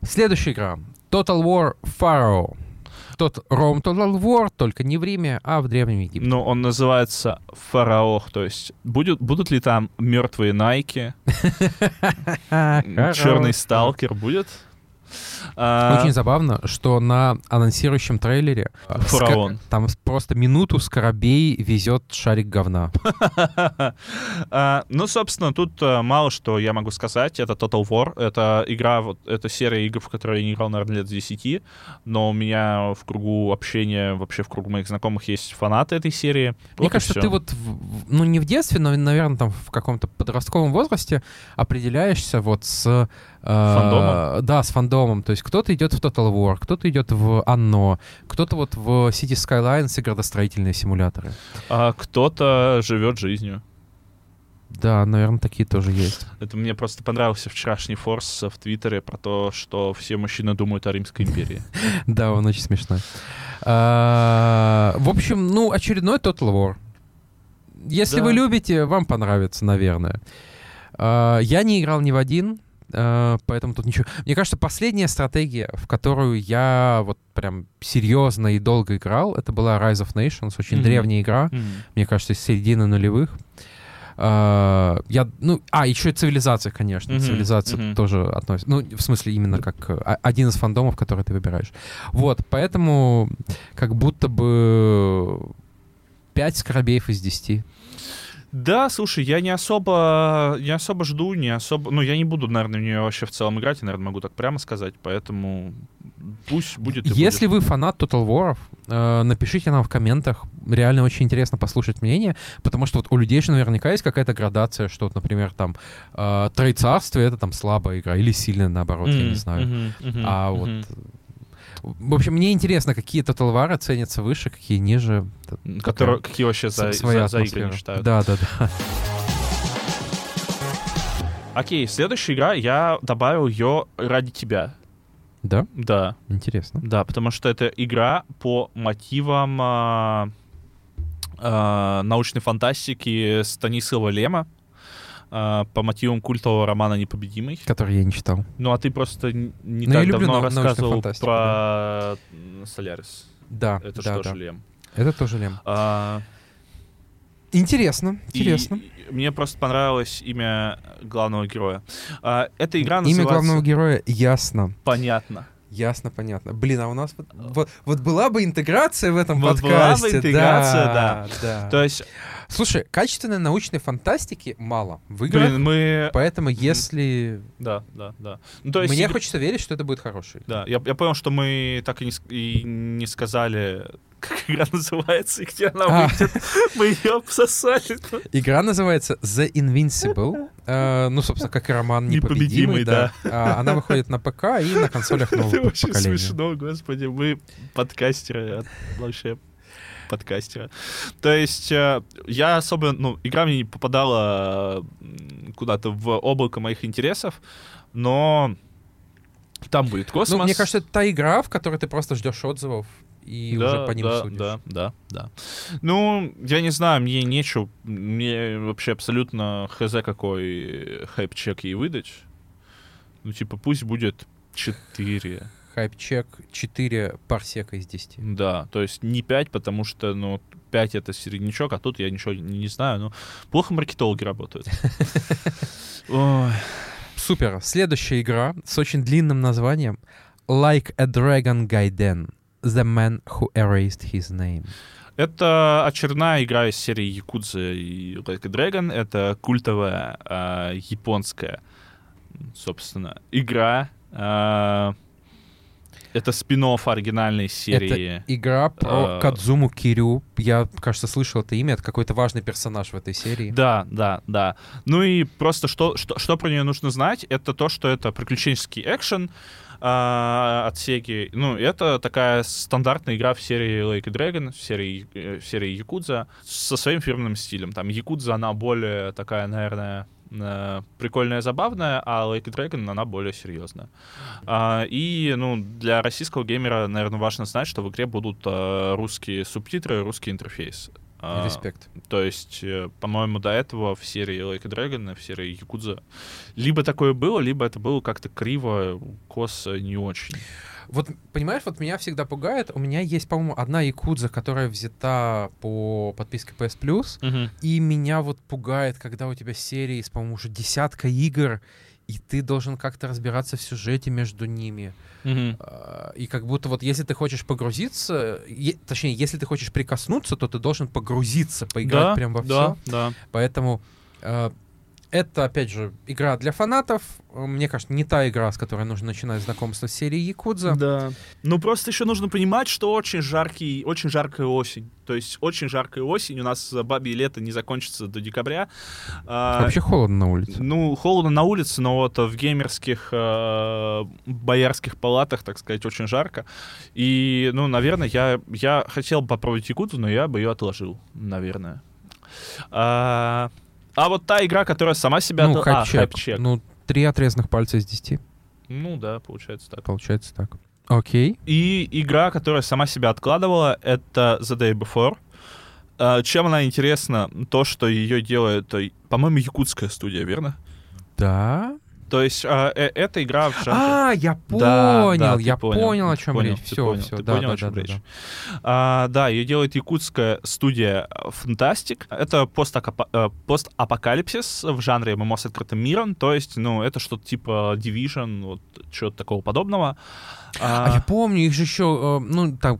Следующая игра. Total War Pharaoh. Тот Ром Total War, только не в Риме, а в Древнем Египте. Но он называется Фараох, то есть будет, будут ли там мертвые Найки, черный сталкер будет? А, Очень забавно, что на анонсирующем трейлере э, Фараон. ска- там просто минуту скоробей везет шарик говна. А, Ну, собственно, тут э, мало что я могу сказать. Это Total War. Это игра, вот, это серия игр, в которые я не играл, наверное, лет с 10. Но у меня в кругу общения, вообще в кругу моих знакомых есть фанаты этой серии. Мне кажется, ты вот, ну не в детстве, но, наверное, там в каком-то подростковом возрасте определяешься вот с... э, Фандомом? Да, с фандомом. То есть кто-то идет в Total War, кто-то идет в Anno, кто-то вот в City Skylines и градостроительные симуляторы. А кто-то живет жизнью. Да, наверное, такие тоже есть. Это мне просто понравился вчерашний форс в Твиттере про то, что все мужчины думают о Римской империи. Да, он очень смешной. А, В общем, ну, очередной Total War. Если вы любите, вам понравится, наверное. А, Я не играл ни в один, а, поэтому тут ничего. Мне кажется, последняя стратегия, в которую я вот прям серьезно и долго играл, это была Rise of Nations, очень Мгм. древняя игра, мне кажется, из середины нулевых. А, Я, ну, а, еще и цивилизация, конечно. Мгм, Цивилизация мгм. тоже относится. Ну, в смысле, именно как э, о- один из фандомов, который ты выбираешь. Вот, поэтому как будто бы 5 скоробеев из 10. Да, слушай, я не особо, не особо жду, не особо, ну, я не буду, наверное, в нее вообще в целом играть, я, наверное, могу так прямо сказать, поэтому пусть будет Если будет. вы фанат Total War, э, напишите нам в комментах. Реально очень интересно послушать мнение, потому что вот у людей же наверняка есть какая-то градация, что, вот, например, там э, Троецарствие — это там слабая игра, или сильная, наоборот, я не знаю. мгм, А вот... В общем, мне интересно, какие Total War ценятся выше, какие ниже. Которые, такая какие вообще за, своя за- за игры не считают. Да, да, да. Окей, следующая игра, я добавил ее ради тебя. Да? Да, Интересно. да, потому что это игра по мотивам а, а, научной фантастики Станислава Лема, а, по мотивам культового романа «Непобедимый». Который я не читал. Ну, а ты просто не Ну, я так люблю давно рассказывал про м, Солярис. Да, Это да, что да. же Лем? Это тоже Лем. А, Интересно, и интересно. мне просто понравилось имя главного героя. А, эта игра Имя называется... главного героя ясно. Понятно. Ясно, понятно. Блин, а у нас вот, вот, вот была бы интеграция в этом Вот была бы подкасте. интеграция, да, да. То есть, Слушай, качественной научной фантастики мало в играх, блин, мы... поэтому если... Да, да, да. Ну, то есть, Мне хочется верить, что это будет хороший. Да, я, я понял, что мы так и не, и не сказали, как игра называется и где она А. выйдет. Мы ее обсосали. Игра называется The Invincible. Э, ну, собственно, как и роман Непобедимый, «Непобедимый», да. А, Она выходит на ПК и на консолях Это нового очень поколения. смешно, господи. Мы подкастеры, от- вообще подкастера. То есть э, я особо, ну, игра мне не попадала куда-то в облако моих интересов, но там будет космос. Ну, мне кажется, это та игра, в которой ты просто ждешь отзывов и да, уже по ним да, судишь. Да, да, да. Ну, я не знаю, мне нечего, мне вообще абсолютно хз какой хайп-чек ей выдать. Ну, типа, пусть будет 4. Хайп-чек 4 парсека из 10. Да, то есть не 5, потому что, ну, 5 это середнячок, а тут я ничего не, не знаю. Ну, плохо маркетологи работают. Супер. Следующая игра с очень длинным названием Like a Dragon Gaiden. The Man Who Erased His Name. Это очередная игра из серии Якудза и Like a Dragon. Это культовая а, японская, собственно, игра. А, это спин оригинальной серии. Это игра про э, Кадзуму Кирю. Я, кажется, слышал это имя. Это какой-то важный персонаж в этой серии. Да, да, да. Ну и просто что, что, что про нее нужно знать, это то, что это приключенческий экшен а, от Sega. Ну, это такая стандартная игра в серии Like a Dragon, в серии, э, в серии Якудза, со своим фирменным стилем. Там Якудза, она более такая, наверное, э, прикольная, забавная, а Like a Dragon, она более серьезная. А, и, ну, для российского геймера, наверное, важно знать, что в игре будут э, русские субтитры, русский интерфейс. А, Респект. то есть, э, по-моему, до этого в серии Like Dragon, в серии Якудза либо такое было, либо это было как-то криво, косо, не очень. Вот, понимаешь, вот меня всегда пугает. У меня есть, по-моему, одна якудза, которая взята по подписке PS Plus. И меня вот пугает, когда у тебя серии по-моему, уже десятка игр, и ты должен как-то разбираться в сюжете между ними. А, И как будто вот если ты хочешь погрузиться, е- точнее, если ты хочешь прикоснуться, то ты должен погрузиться, поиграть Да, прям во да, все. да. Поэтому э, это, опять же, игра для фанатов. Э, Мне кажется, не та игра, с которой нужно начинать знакомство с серией Якудза. Да. Ну, просто еще нужно понимать, что очень жаркий, очень жаркая осень. То есть очень жаркая осень. У нас бабье лето не закончится до декабря. А, Вообще холодно на улице. Ну, холодно на улице, но вот в геймерских э, боярских палатах, так сказать, очень жарко. И, ну, наверное, я, я хотел попробовать Якудзу, но я бы ее отложил, наверное. А, а вот та игра, которая сама себя... Ну, отла- а, хайп-чек. хайп-чек. Ну, три отрезанных пальца из десяти. Ну да, получается так. Получается так. Окей. И игра, которая сама себя откладывала, это The Day Before. А, Чем она интересна? То, что ее делает, э, по-моему, якутская студия, верно? Да. То есть а, э- эта игра в жанре... А, я понял, да, я понял, понял, о чем понял, речь. Все, понял, все, ты да, понял, да, о чем да, речь. да. А, да, ее делает якутская студия Фантастик. Это постакапа- э, постапокалипсис в жанре ММО с открытым миром. То есть, ну, это что-то типа Division, вот что-то такого подобного. А я помню, их же еще, э, ну, так,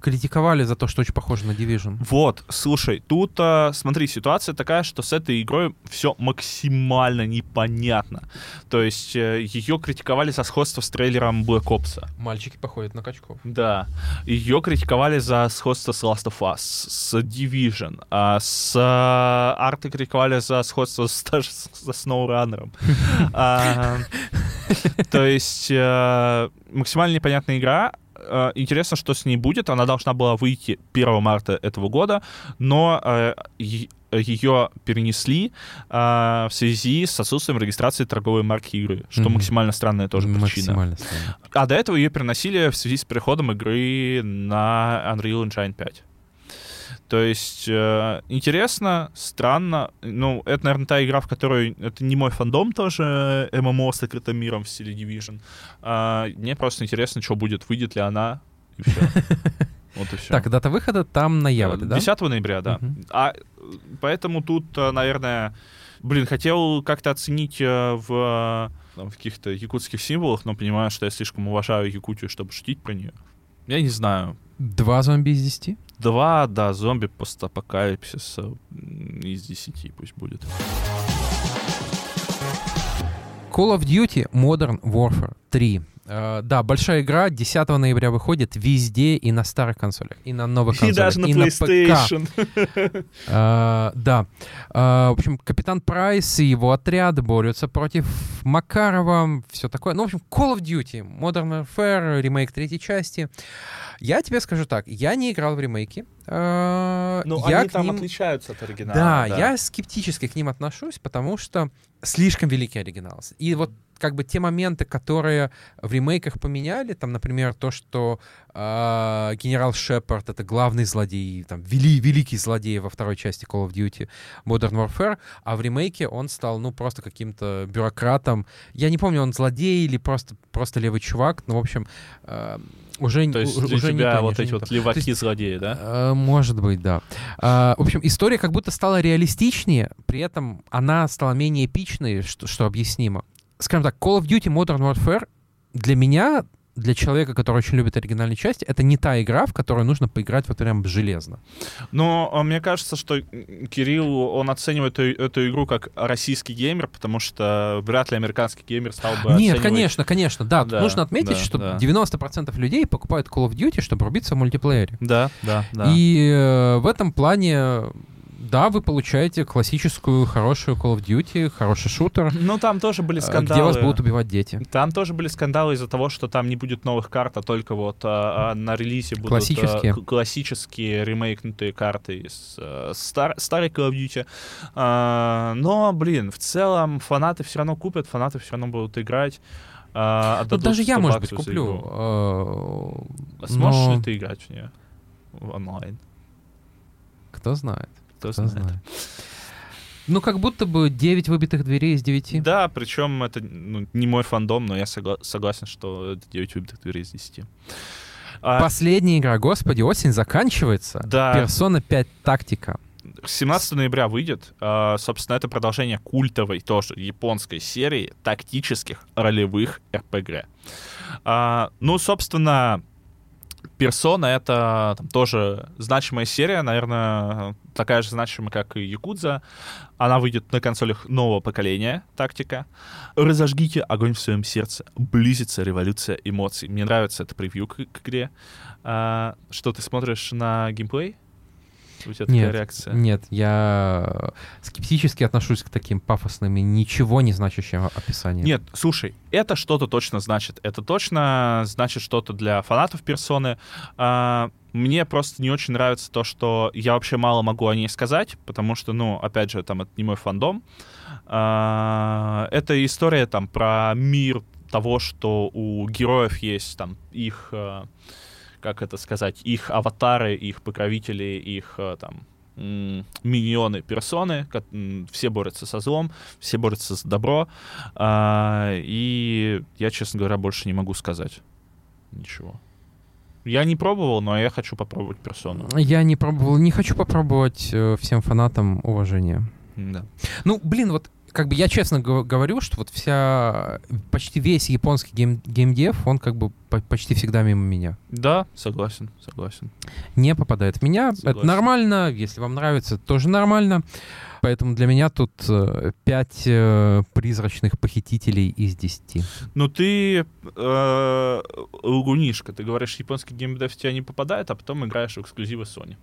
критиковали за то, что очень похоже на Division. Вот, слушай, тут, а, смотри, ситуация такая, что с этой игрой все максимально непонятно. То есть ее критиковали за сходство с трейлером Black Ops. Мальчики походят на качков. Да, ее критиковали за сходство с Last of Us, с Division, а с а, арты критиковали за сходство с, даже со SnowRunner. То есть э, максимально непонятная игра. Э, Интересно, что с ней будет. Она должна была выйти 1 марта этого года, но э, ее перенесли а, в связи с отсутствием регистрации торговой марки игры, что Мгм. максимально странная тоже причина. Максимально странно. А до этого ее переносили в связи с переходом игры на Unreal Engine 5. То есть э, интересно, странно. Ну, это, наверное, та игра, в которой это не мой фандом тоже, э, ММО с открытым миром в стиле Division. А, мне просто интересно, что будет, выйдет ли она, и все. Вот и все. Так, дата выхода там ноябрь, да? 10 ноября, да. Мгм. А поэтому тут, э, наверное, блин, хотел как-то оценить в, там, в каких-то якутских символах, но понимаю, что я слишком уважаю Якутию, чтобы шутить про нее. Я не знаю. Два зомби из десяти? Два, да, зомби постапокалипсиса из десяти пусть будет. Call of Duty Modern Warfare 3. Э, да, большая игра, 10 ноября выходит везде и на старых консолях, и на новых И консолях, даже на ПК. PlayStation. Э, да. Э, в общем, Капитан Прайс и его отряд борются против Макарова, все такое. Ну, в общем, Call of Duty, Modern Warfare, ремейк третьей части. Я тебе скажу так, я не играл в ремейки. Э, Ну, они там ним- отличаются от оригинала. Да, я скептически к ним отношусь, потому что слишком великий оригинал. И вот как бы те моменты, которые в ремейках поменяли, там, например, то, что э, генерал Шепард — это главный злодей, там, вели, великий злодей во второй части Call of Duty Modern Warfare, а в ремейке он стал, ну, просто каким-то бюрократом. Я не помню, он злодей или просто, просто левый чувак, но, в общем, э, уже, То есть у- для уже не тебя то, вот эти не вот то. леваки-злодеи, да? Э, Может быть, да. А, В общем, история как будто стала реалистичнее, при этом она стала менее эпичной, что, что объяснимо. Скажем так, Call of Duty Modern Warfare для меня, для человека, который очень любит оригинальные части, это не та игра, в которую нужно поиграть вот прям железно. Но а, мне кажется, что Кирилл, он оценивает эту, эту игру как российский геймер, потому что вряд ли американский геймер стал бы Нет, оценивать- конечно, конечно, да. Да, нужно отметить, да, что да. 90% людей покупают Call of Duty, чтобы рубиться в мультиплеере. Да, да, да. И э, в этом плане, да, вы получаете классическую хорошую Call of Duty, хороший шутер, Ну, там тоже были э, скандалы. где вас будут убивать дети. Там тоже были скандалы из-за того, что там не будет новых карт, а только вот а, а на релизе будут а, Классические. к- классические ремейкнутые карты из а, стар- старой Call of Duty. А, но, блин, в целом фанаты все равно купят, фанаты все равно будут играть. а, Тут отдадут даже я, 100 может быть, куплю. э, А сможешь но ли ты играть в нее в онлайн? Кто знает, Кто кто знает. знает. Ну, как будто бы 9 выбитых дверей из 9. Да, причем это ну, не мой фандом, но я согла- согласен, что это 9 выбитых дверей из 10. А, Последняя игра, господи, осень заканчивается. Да. Персона 5 тактика. 17 ноября выйдет. А, собственно, это продолжение культовой тоже японской серии тактических ролевых РПГ. А, ну, собственно, Персона — это там, тоже значимая серия, наверное, такая же значимая, как и Якудза. Она выйдет на консолях нового поколения, тактика. Разожгите огонь в своем сердце. Близится революция эмоций. Мне нравится это превью к, к игре. А, что, ты смотришь на геймплей? У тебя такая Нет, реакция? нет, я скептически отношусь к таким пафосным и ничего не значащим описаниям. Нет, слушай, это что-то точно значит. Это точно значит что-то для фанатов персоны. А, мне просто не очень нравится то, что я вообще мало могу о ней сказать, потому что, ну, опять же, там, это не мой фандом. А, это история там про мир того, что у героев есть там их, э, как это сказать, их аватары, их покровители, их э, там миньоны, персоны, все борются со злом, все борются за добро, а, и я, честно говоря, больше не могу сказать ничего. Я не пробовал, но я хочу попробовать персону. Я не пробовал, не хочу попробовать э, всем фанатам уважения. Да. Ну, блин, вот как бы я честно го- говорю, что вот вся, почти весь японский гейм, геймдев, он как бы по- почти всегда мимо меня. Да, согласен, согласен. Не попадает в меня. Это Согласен. нормально, если вам нравится, тоже нормально. Поэтому для меня тут э, пять э, призрачных похитителей из десяти. Ну ты э, лгунишка, ты говоришь, японский геймдев в тебя не попадает, а потом играешь в эксклюзивы Sony.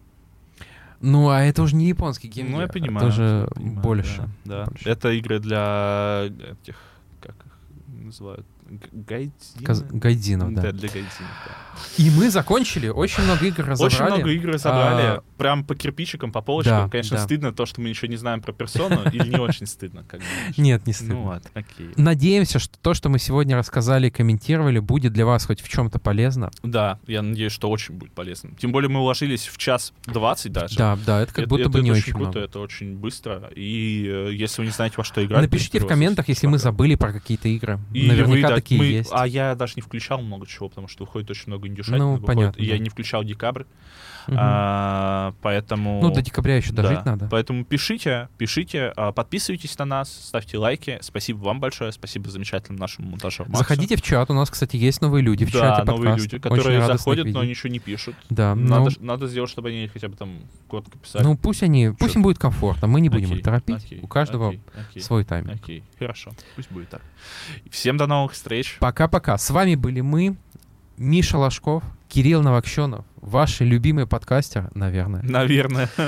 Ну, а это уже не японский геймдев. Ну, я понимаю. Это уже понимаю, больше. Да, да. больше. Это игры для этих, как их называют, Г- гайдзины? Каз- Гайдзинов, да. для гайдзинов, да. И мы закончили. Очень много игр разобрали. Очень много игр собрали, А, прям по кирпичикам, по полочкам. да, Конечно, да. стыдно то, что мы ничего не знаем про персону, или не очень стыдно, как? Нет, не стыдно. Ну ладно, окей. Надеемся, что то, что мы сегодня рассказали и комментировали, будет для вас хоть в чем-то полезно. Да, я надеюсь, что очень будет полезно. Тем более мы уложились в час двадцать даже. Да, да, это как будто бы не это очень круто, это очень быстро. И э, если вы не знаете, во что играть... Напишите в комментах, если мы забыли про какие-то игры. Наверняка да, такие мы- есть. А я даже не включал много чего, потому что выходит очень много индюшатины. Ну, выходит, понятно, Я не включал декабрь, А, поэтому... Ну, до декабря еще да, дожить надо. Поэтому пишите, пишите, а, подписывайтесь на нас, ставьте лайки. Спасибо вам большое, спасибо замечательному нашему монтажеру Максу. Заходите в чат, у нас, кстати, есть новые люди в да, чате новые подкаста. люди, которые заходят, но ничего не пишут. Да, ну, Надо, ж- надо сделать, чтобы они хотя бы там коротко писали. ну пусть они, пусть Чё? им будет комфортно, мы не будем Окей, их торопить, окей, у каждого окей, окей, свой тайминг. Окей, хорошо, пусть будет так. Всем до новых встреч. Пока-пока. С вами были мы, Миша Ложков, Кирилл Новокщенов, ваши любимые подкастеры, наверное. Наверное.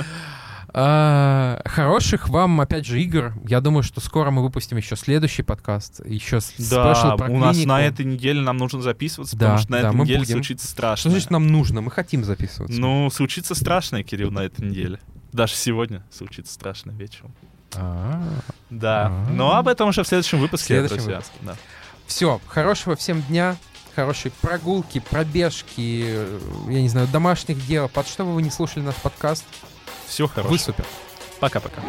А, Хороших вам, опять же, игр. Я думаю, что скоро мы выпустим еще следующий подкаст, еще Да, спешл про у нас клинику. на этой неделе нам нужно записываться, Да, потому что на да, этой неделе будем. случится Что страшное. значит нам нужно? Мы хотим записываться. Ну, случится страшное, Кирилл, на этой неделе. Даже сегодня случится страшное вечером. А. Да. А. Но об этом уже в следующем выпуске, В следующем друзья. выпуске. Да. Все, хорошего всем дня, хорошей прогулки, пробежки, э, я не знаю, домашних дел. Под что бы вы не слушали наш подкаст, Всего вы хорошего. супер. Пока-пока.